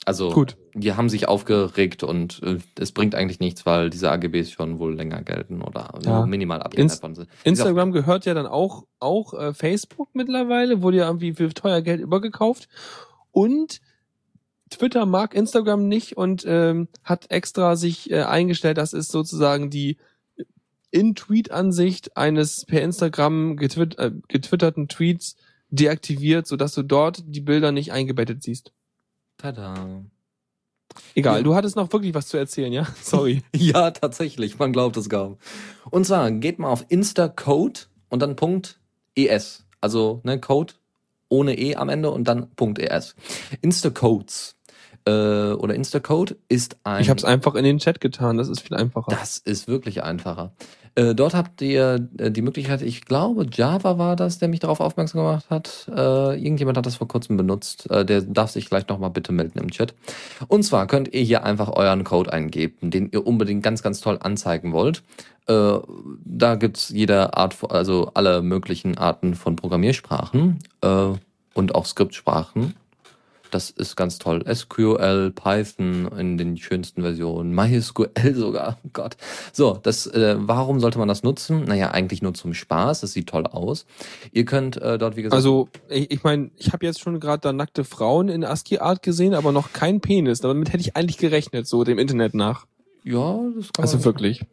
S2: Also
S3: Gut.
S2: die haben sich aufgeregt und äh, es bringt eigentlich nichts, weil diese AGBs schon wohl länger gelten oder
S3: Ja.
S2: minimal abgeändert worden sind.
S3: Instagram gehört ja dann auch, auch äh, Facebook mittlerweile, wurde ja irgendwie für teuer Geld übergekauft. Und Twitter mag Instagram nicht und ähm, hat extra sich äh, eingestellt, das ist sozusagen die In-Tweet-Ansicht eines per Instagram getwit äh, getwitterten Tweets deaktiviert, sodass du dort die Bilder nicht eingebettet siehst.
S2: Tada.
S3: Egal,
S2: Ja.
S3: du hattest noch wirklich was zu erzählen, ja? (laughs) Sorry. (laughs)
S2: Ja, tatsächlich, man glaubt es kaum. Und zwar geht mal auf Instacode und dann Punkt .es. Also ne, Code ohne E am Ende und dann Punkt .es. Instacodes äh, oder Instacode ist ein...
S3: Ich habe es einfach in den Chat getan, das ist viel einfacher.
S2: Das ist wirklich einfacher. Äh, dort habt ihr äh, die Möglichkeit, ich glaube, Java war das, der mich darauf aufmerksam gemacht hat. Äh, irgendjemand hat das vor kurzem benutzt. Äh, der darf sich gleich nochmal bitte melden im Chat. Und zwar könnt ihr hier einfach euren Code eingeben, den ihr unbedingt ganz, ganz toll anzeigen wollt. Äh, da gibt's jede Art, also alle möglichen Arten von Programmiersprachen äh, und auch Skriptsprachen. Das ist ganz toll. SQL, Python in den schönsten Versionen, MySQL (laughs) sogar. Oh Gott. So, das, äh, warum sollte man das nutzen? Naja, eigentlich nur zum Spaß. Das sieht toll aus. Ihr könnt äh, dort, wie gesagt,
S3: Also, ich, ich meine, ich habe jetzt schon gerade da nackte Frauen in ASCII-Art gesehen, aber noch kein Penis. Damit hätte ich eigentlich gerechnet, so dem Internet nach.
S2: ja, das kann,
S3: Also
S2: man,
S3: wirklich.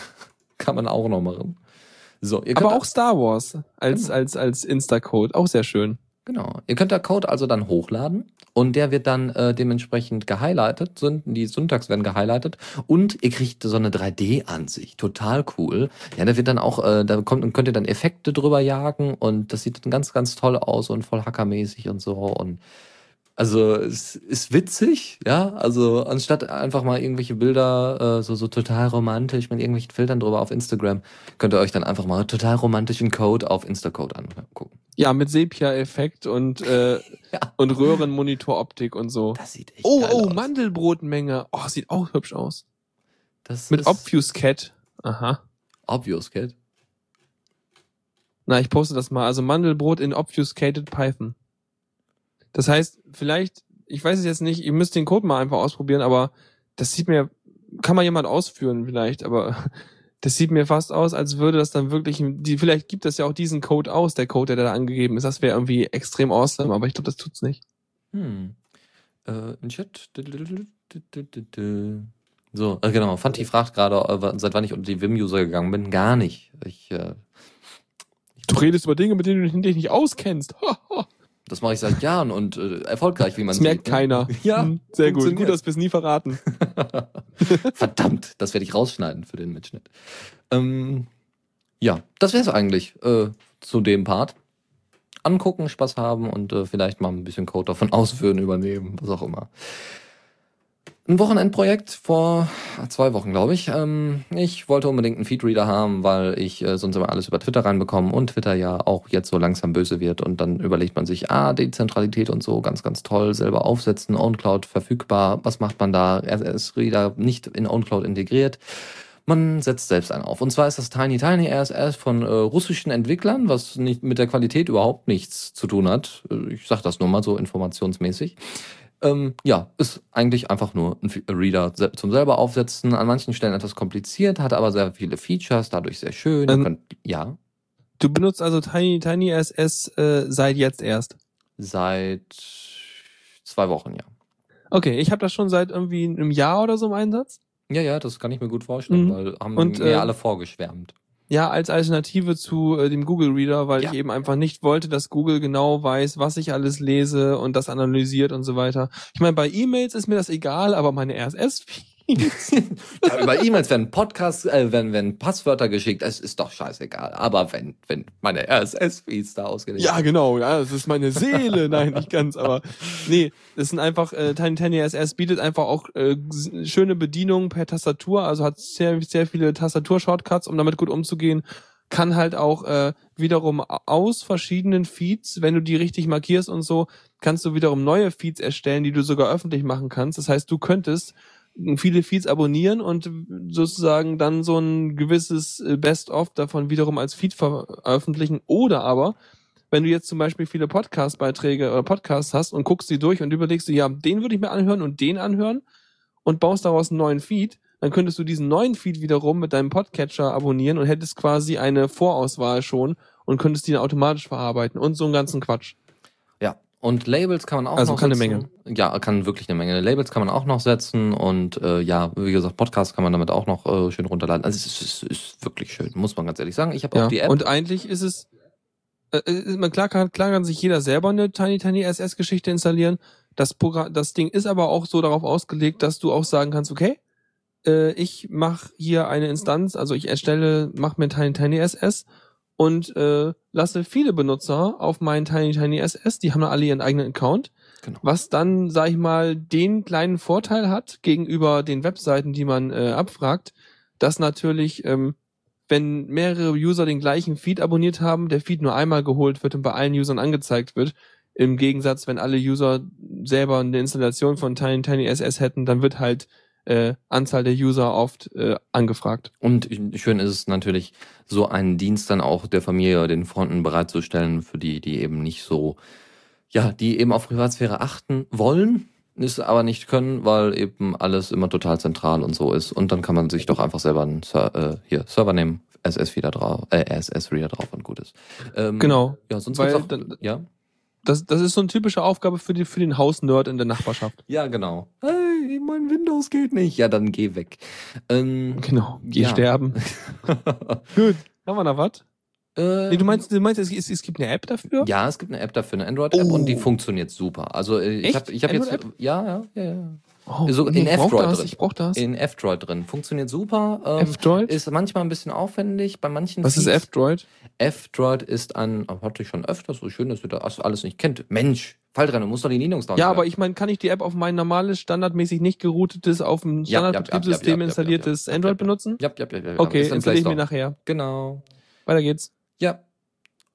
S3: (laughs)
S2: kann man auch noch machen. So, ihr könnt
S3: Aber auch Star Wars als,
S2: Genau.
S3: als, als Insta-Code. Auch sehr schön.
S2: Genau. Ihr könnt der Code also dann hochladen und der wird dann äh, dementsprechend gehighlightet. Die Syntax werden gehighlightet und ihr kriegt so eine 3D-Ansicht. Total cool. Ja, da wird dann auch, äh, da kommt, könnt ihr dann Effekte drüber jagen und das sieht dann ganz, ganz toll aus und voll hackermäßig und so und also es ist witzig, ja. Also anstatt einfach mal irgendwelche Bilder äh, so so total romantisch mit irgendwelchen Filtern drüber auf Instagram, könnt ihr euch dann einfach mal total romantischen Code auf Instacode angucken.
S3: Ja, mit Sepia-Effekt und, äh, (laughs)
S2: Ja.
S3: und Röhrenmonitoroptik und so.
S2: Das sieht echt
S3: Oh, oh,
S2: aus.
S3: Mandelbrotmenge. Oh, sieht auch hübsch aus.
S2: Das
S3: Mit Obfuscat. Aha.
S2: Obvious, Kid.
S3: Na, ich poste das mal. Also Mandelbrot in Obfuscated Python. Das heißt, vielleicht, ich weiß es jetzt nicht, ihr müsst den Code mal einfach ausprobieren, aber das sieht mir, kann mal jemand ausführen vielleicht, aber (laughs) das sieht mir fast aus, als würde das dann wirklich, die, vielleicht gibt es ja auch diesen Code aus, der Code, der da angegeben ist. Das wäre irgendwie extrem awesome, aber ich glaube, das tut's nicht.
S2: Hm. Äh, ein Chat. So, äh, genau. Fanti fragt gerade, äh, seit wann ich unter die Vim-User gegangen bin. Gar nicht. Ich, äh,
S3: Du redest über Dinge, mit denen du dich nicht auskennst.
S2: Das mache ich seit Jahren und äh, erfolgreich, wie man
S3: Das
S2: sieht.
S3: merkt
S2: ne?
S3: keiner. (laughs)
S2: Ja,
S3: Hm, sehr gut. Gut, dass wir es nie verraten. (laughs)
S2: Verdammt, das werde ich rausschneiden für den Mitschnitt. Ähm, ja, das wäre es eigentlich äh, zu dem Part. Angucken, Spaß haben und äh, vielleicht mal ein bisschen Code davon (laughs) ausführen, übernehmen, was auch immer. Ein Wochenendprojekt vor zwei Wochen, glaube ich. Ähm, ich wollte unbedingt einen Feedreader haben, weil ich äh, sonst immer alles über Twitter reinbekomme und Twitter ja auch jetzt so langsam böse wird und dann überlegt man sich, ah, Dezentralität und so, ganz, ganz toll, selber aufsetzen, OwnCloud verfügbar, was macht man da? RSS-Reader nicht in OwnCloud integriert. Man setzt selbst einen auf. Und zwar ist das Tiny Tiny RSS von äh, russischen Entwicklern, was nicht mit der Qualität überhaupt nichts zu tun hat. Äh, Ich sage das nur mal so informationsmäßig. Ähm, ja, ist eigentlich einfach nur ein Fe- Reader zum selber aufsetzen. An manchen Stellen etwas kompliziert, hat aber sehr viele Features, dadurch sehr schön.
S3: Ähm,
S2: könnt, ja,
S3: Du benutzt also Tiny, Tiny SS äh, seit jetzt erst.
S2: seit zwei Wochen, ja.
S3: Okay, ich habe das schon seit irgendwie einem Jahr oder so im Einsatz.
S2: Ja, ja, das kann ich mir gut vorstellen,
S3: Mhm.
S2: weil haben
S3: Und,
S2: mir
S3: äh,
S2: alle vorgeschwärmt.
S3: Ja, als Alternative zu äh, dem Google Reader, weil
S2: Ja.
S3: ich eben einfach nicht wollte, dass Google genau weiß, was ich alles lese und das analysiert und so weiter. Ich meine, bei E-Mails ist mir das egal, aber meine RSS-Feeds.
S2: Ja, über E-Mails werden Podcasts, äh, wenn, wenn Passwörter geschickt, es ist doch scheißegal. Aber wenn, wenn meine RSS-Feeds da ausgelegt
S3: ja, genau, ja, das ist meine Seele. (laughs) Nein, nicht ganz, aber nee, das sind einfach, äh, Tiny Tiny RSS bietet einfach auch äh, schöne Bedienungen per Tastatur, also hat sehr, sehr viele Tastatur-Shortcuts, um damit gut umzugehen. Kann halt auch äh, wiederum aus verschiedenen Feeds, wenn du die richtig markierst und so, kannst du wiederum neue Feeds erstellen, die du sogar öffentlich machen kannst. Das heißt, du könntest viele Feeds abonnieren und sozusagen dann so ein gewisses äh, Best-of davon wiederum als Feed veröffentlichen oder aber wenn du jetzt zum Beispiel viele Podcast-Beiträge oder Podcasts hast und guckst sie durch und überlegst du, ja, den würde ich mir anhören und den anhören und baust daraus einen neuen Feed, dann könntest du diesen neuen Feed wiederum mit deinem Podcatcher abonnieren und hättest quasi eine Vorauswahl schon und könntest die automatisch verarbeiten und so einen ganzen Quatsch.
S2: Und Labels kann man auch
S3: Also
S2: noch
S3: kann eine. Menge.
S2: Ja, kann wirklich eine Menge. Labels kann man auch noch setzen und äh, ja, wie gesagt, Podcast kann man damit auch noch äh, schön runterladen. Also es ist, ist wirklich schön, muss man ganz ehrlich sagen. Ich habe
S3: Ja.
S2: auch die App.
S3: Und eigentlich ist es, äh, äh, man klar kann, klar kann sich jeder selber eine Tiny Tiny SS Geschichte installieren. Das Programm, das Ding ist aber auch so darauf ausgelegt, dass du auch sagen kannst, okay, äh, ich mache hier eine Instanz, also ich erstelle, mache mir Tiny Tiny SS und äh, lasse viele Benutzer auf meinen Tiny Tiny SS, die haben dann alle ihren eigenen Account,
S2: Genau.
S3: was dann, sag ich mal, den kleinen Vorteil hat gegenüber den Webseiten, die man äh, abfragt, dass natürlich, ähm, wenn mehrere User den gleichen Feed abonniert haben, der Feed nur einmal geholt wird und bei allen Usern angezeigt wird. Im Gegensatz, wenn alle User selber eine Installation von Tiny Tiny SS hätten, dann wird halt äh, Anzahl der User oft äh, angefragt.
S2: Und schön ist es natürlich, so einen Dienst dann auch der Familie, den Freunden bereitzustellen, für die, die eben nicht so, ja, die eben auf Privatsphäre achten wollen, es aber nicht können, weil eben alles immer total zentral und so ist. Und dann kann man sich doch einfach selber einen Ser äh, hier, Server nehmen, SS-Reader drauf, äh, SS-Reader drauf und gut ist. Ähm,
S3: Genau.
S2: Ja, sonst
S3: Weil
S2: auch,
S3: dann-
S2: ja.
S3: Das, das ist so eine typische Aufgabe für, die, für den Hausnerd in der Nachbarschaft.
S2: Ja, genau. Hey, mein Windows geht nicht. Ja, dann geh weg. Ähm,
S3: Genau. Geh
S2: Ja.
S3: sterben. (laughs) Gut. Haben wir noch was?
S2: äh,
S3: Nee, du meinst, du meinst es, es, es gibt eine App dafür?
S2: Ja, es gibt eine App dafür, eine Android-App
S3: Oh.
S2: und die funktioniert super. Also äh, ich habe ich hab jetzt ja, ja, ja, ja.
S3: Oh,
S2: So in
S3: ich brauch
S2: F-Droid drin.
S3: ich brauch das.
S2: In F-Droid drin. Funktioniert super. Ähm,
S3: F-Droid?
S2: ist manchmal ein bisschen aufwendig. Bei manchen
S3: Was ist
S2: Feeds-
S3: F-Droid?
S2: F-Droid ist ein, oh, hatte ich schon öfter, so schön, dass ihr das alles nicht kennt. Mensch, fall dran, du musst doch die Linux
S3: Ja, aber ich meine, kann ich die App auf mein normales, standardmäßig nicht geroutetes, auf
S2: ja,
S3: Standardbetriebssystem installiertes Android benutzen?
S2: Ja, ja, ja, ja.
S3: Okay,
S2: Ist
S3: installiere ich mir nachher.
S2: Genau.
S3: Weiter geht's.
S2: Ja.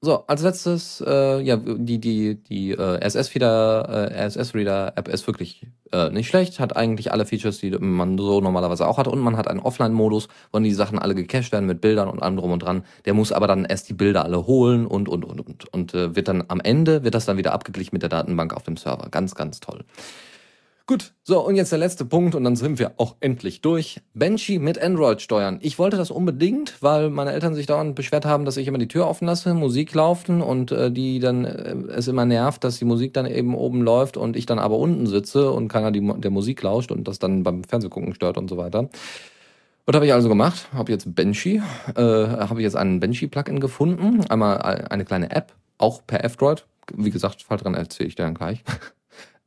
S2: So, als letztes, äh, ja, die, die, die äh, RSS-Reader, äh, RSS-Reader-App ist wirklich äh, nicht schlecht, hat eigentlich alle Features, die man so normalerweise auch hat und man hat einen Offline-Modus, wo die Sachen alle gecached werden mit Bildern und allem drum und dran. Der muss aber dann erst die Bilder alle holen und, und, und, und, und äh, wird dann am Ende, wird das dann wieder abgeglichen mit der Datenbank auf dem Server. Ganz, ganz toll. Gut, so und jetzt der letzte Punkt und dann sind wir auch endlich durch. Banshee mit Android steuern. Ich wollte das unbedingt, weil meine Eltern sich dauernd beschwert haben, dass ich immer die Tür offen lasse, Musik laufen und äh, die dann äh, es immer nervt, dass die Musik dann eben oben läuft und ich dann aber unten sitze und keiner die, der Musik lauscht und das dann beim Fernsehgucken stört und so weiter. Was habe ich also gemacht? Habe jetzt Banshee, äh, habe ich jetzt einen Banshee-Plugin gefunden. Einmal eine kleine App, auch per F-Droid. Wie gesagt, Fall dran erzähle ich dir dann gleich.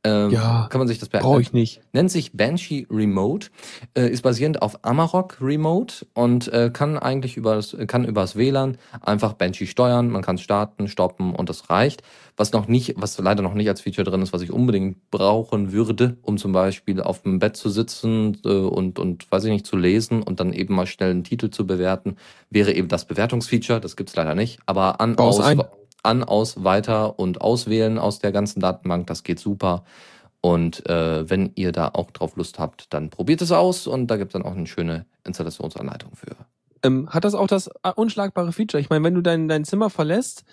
S2: Ähm,
S3: Ja,
S2: kann man sich das
S3: Brauche ich nicht.
S2: nennt sich Banshee Remote, äh, ist basierend auf Amarok Remote und äh, kann eigentlich über das, kann übers WLAN einfach Banshee steuern. Man kann starten, stoppen und das reicht. Was noch nicht, was leider noch nicht als Feature drin ist, was ich unbedingt brauchen würde, um zum Beispiel auf dem Bett zu sitzen äh, und und weiß ich nicht zu lesen und dann eben mal schnell einen Titel zu bewerten, wäre eben das Bewertungsfeature. Das gibt's leider nicht. Aber an
S3: Bau's
S2: aus
S3: ein.
S2: An, aus, weiter und auswählen aus der ganzen Datenbank, das geht super. Und äh, wenn ihr da auch drauf Lust habt, dann probiert es aus und da gibt es dann auch eine schöne Installationsanleitung für.
S3: Ähm, hat das auch das äh, unschlagbare Feature? Ich meine, wenn du dein, dein Zimmer verlässt,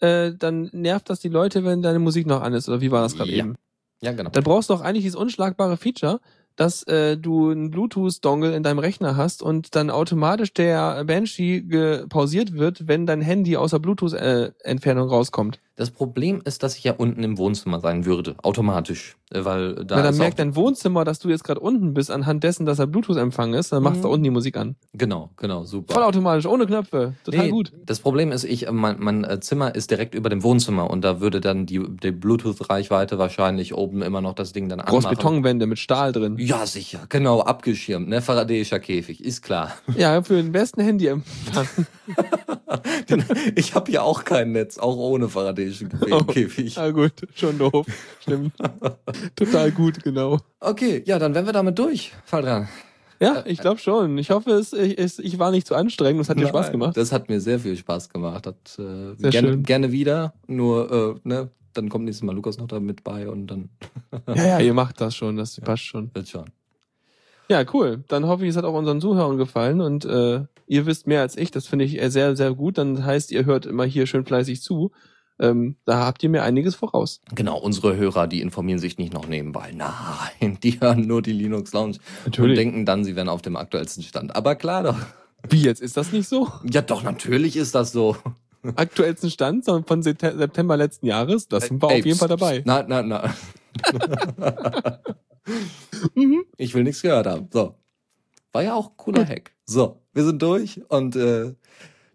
S3: äh, dann nervt das die Leute, wenn deine Musik noch an ist. Oder wie war das gerade
S2: Ja.
S3: eben?
S2: Ja, genau.
S3: Dann brauchst du auch eigentlich dieses unschlagbare Feature, dass äh, du einen Bluetooth-Dongle in deinem Rechner hast und dann automatisch der Banshee pausiert wird, wenn dein Handy außer Bluetooth-Entfernung rauskommt.
S2: Das Problem ist, dass ich ja unten im Wohnzimmer sein würde, automatisch. Äh, Weil da
S3: Na, dann
S2: ist
S3: merkt dein Wohnzimmer, dass du jetzt gerade unten bist, anhand dessen, dass er Bluetooth-Empfang ist, dann machst
S2: Mhm.
S3: du da unten die Musik an.
S2: Genau, genau, super.
S3: Vollautomatisch, ohne Knöpfe. Total
S2: Nee,
S3: gut.
S2: Das Problem ist, ich, mein, mein äh, Zimmer ist direkt über dem Wohnzimmer und da würde dann die, die Bluetooth-Reichweite wahrscheinlich oben immer noch das Ding dann
S3: Groß
S2: anmachen.
S3: Betonwände mit Stahl drin.
S2: Ja, sicher, genau, abgeschirmt, ne? Faradäischer Käfig, ist klar.
S3: Ja, für den besten Handyempfang. (laughs)
S2: ich habe hier auch kein Netz, auch ohne Faradäischen (laughs)
S3: Oh.
S2: Käfig.
S3: Ja gut, schon doof. Stimmt. (laughs) (laughs) Total gut, genau.
S2: Okay, ja, dann wären wir damit durch. Fall dran.
S3: Ja, ich glaube schon. Ich hoffe, es, ich, ich war nicht zu anstrengend. Es hat dir Spaß gemacht.
S2: Das hat mir sehr viel Spaß gemacht. Hat, äh,
S3: Sehr
S2: gerne,
S3: schön.
S2: gerne wieder. Nur, äh, ne, dann kommt nächstes Mal Lukas noch da mit bei und dann (laughs)
S3: Ja, ja, ihr macht das schon. Das passt schon.
S2: wird schon.
S3: Ja, cool. Dann hoffe ich, es hat auch unseren Zuhörern gefallen und äh, ihr wisst mehr als ich. Das finde ich äh, sehr, sehr gut. Dann heißt, ihr hört immer hier schön fleißig zu. Ähm, da habt ihr mir einiges voraus.
S2: Genau, unsere Hörer, die informieren sich nicht noch nebenbei. Nein, die hören nur die Linux Lounge
S3: Natürlich.
S2: und denken dann, sie wären auf dem aktuellsten Stand. Aber klar doch.
S3: Wie jetzt? Ist das nicht so?
S2: Ja, doch, natürlich ist das so.
S3: Aktuellsten Stand von Septe- September letzten Jahres? Das sind wir
S2: Ey,
S3: auf jeden Fall dabei.
S2: Nein, nein, nein. (laughs)
S3: Mhm.
S2: Ich will nichts gehört haben. So. War ja auch ein cooler Hack. So, wir sind durch und äh,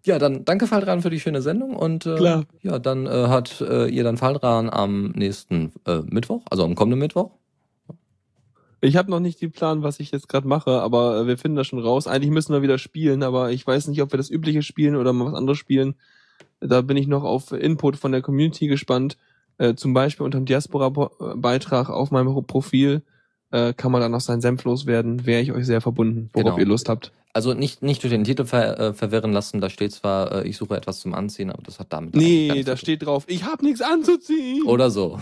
S2: ja, dann danke Faldran für die schöne Sendung und äh,
S3: Klar.
S2: ja, dann äh, hat äh, ihr dann Faldran am nächsten äh, Mittwoch, also am kommenden Mittwoch.
S3: Ich habe noch nicht den Plan, was ich jetzt gerade mache, aber äh, wir finden das schon raus. Eigentlich müssen wir wieder spielen, aber ich weiß nicht, ob wir das übliche spielen oder mal was anderes spielen. Da bin ich noch auf Input von der Community gespannt. Äh, zum Beispiel unter dem Diaspora-Beitrag auf meinem Profil äh, kann man dann noch seinen Senf loswerden. Wäre ich euch sehr verbunden, worauf
S2: Genau.
S3: ihr Lust habt.
S2: Also nicht, nicht durch den Titel ver, äh, verwirren lassen, da steht zwar, äh, ich suche etwas zum Anziehen, aber das hat damit
S3: Nee, da steht drauf, ich hab nichts anzuziehen.
S2: Oder so.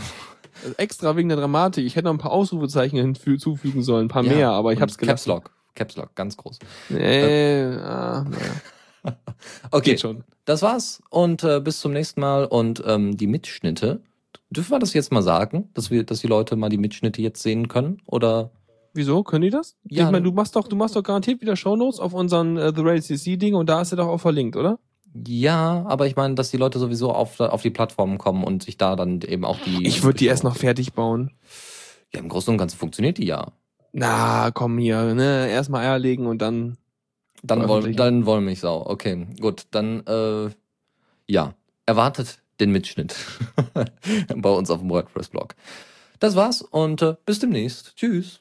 S3: Also extra wegen der Dramatik. Ich hätte noch ein paar Ausrufezeichen hinzufügen sollen, ein paar
S2: Ja,
S3: mehr, aber ich hab's
S2: Caps
S3: gelassen.
S2: Lock. Caps Lock, ganz groß.
S3: Nee, ah, naja. (laughs)
S2: Okay,
S3: Geht schon.
S2: das war's und äh, bis zum nächsten Mal und ähm, die Mitschnitte. Dürfen wir das jetzt mal sagen, dass wir, dass die Leute mal die Mitschnitte jetzt sehen können? Oder
S3: Wieso? Können die das?
S2: Ja,
S3: ich meine,
S2: ne-
S3: du machst doch, du machst doch garantiert wieder Shownotes auf unseren äh, The Ready CC Ding und da ist er doch auch verlinkt, oder?
S2: ja, aber ich meine, dass die Leute sowieso auf, auf die Plattformen kommen und sich da dann eben auch die.
S3: Ich würde die erst noch fertig bauen.
S2: Ja, im Großen und Ganzen funktioniert die ja.
S3: Na, komm hier, ne? Erstmal Eier legen und dann.
S2: Dann wollen, dann wollen mich sau. Okay, gut, dann äh, ja, erwartet den Mitschnitt (laughs) bei uns auf dem WordPress-Blog. Das war's und äh, bis demnächst. Tschüss.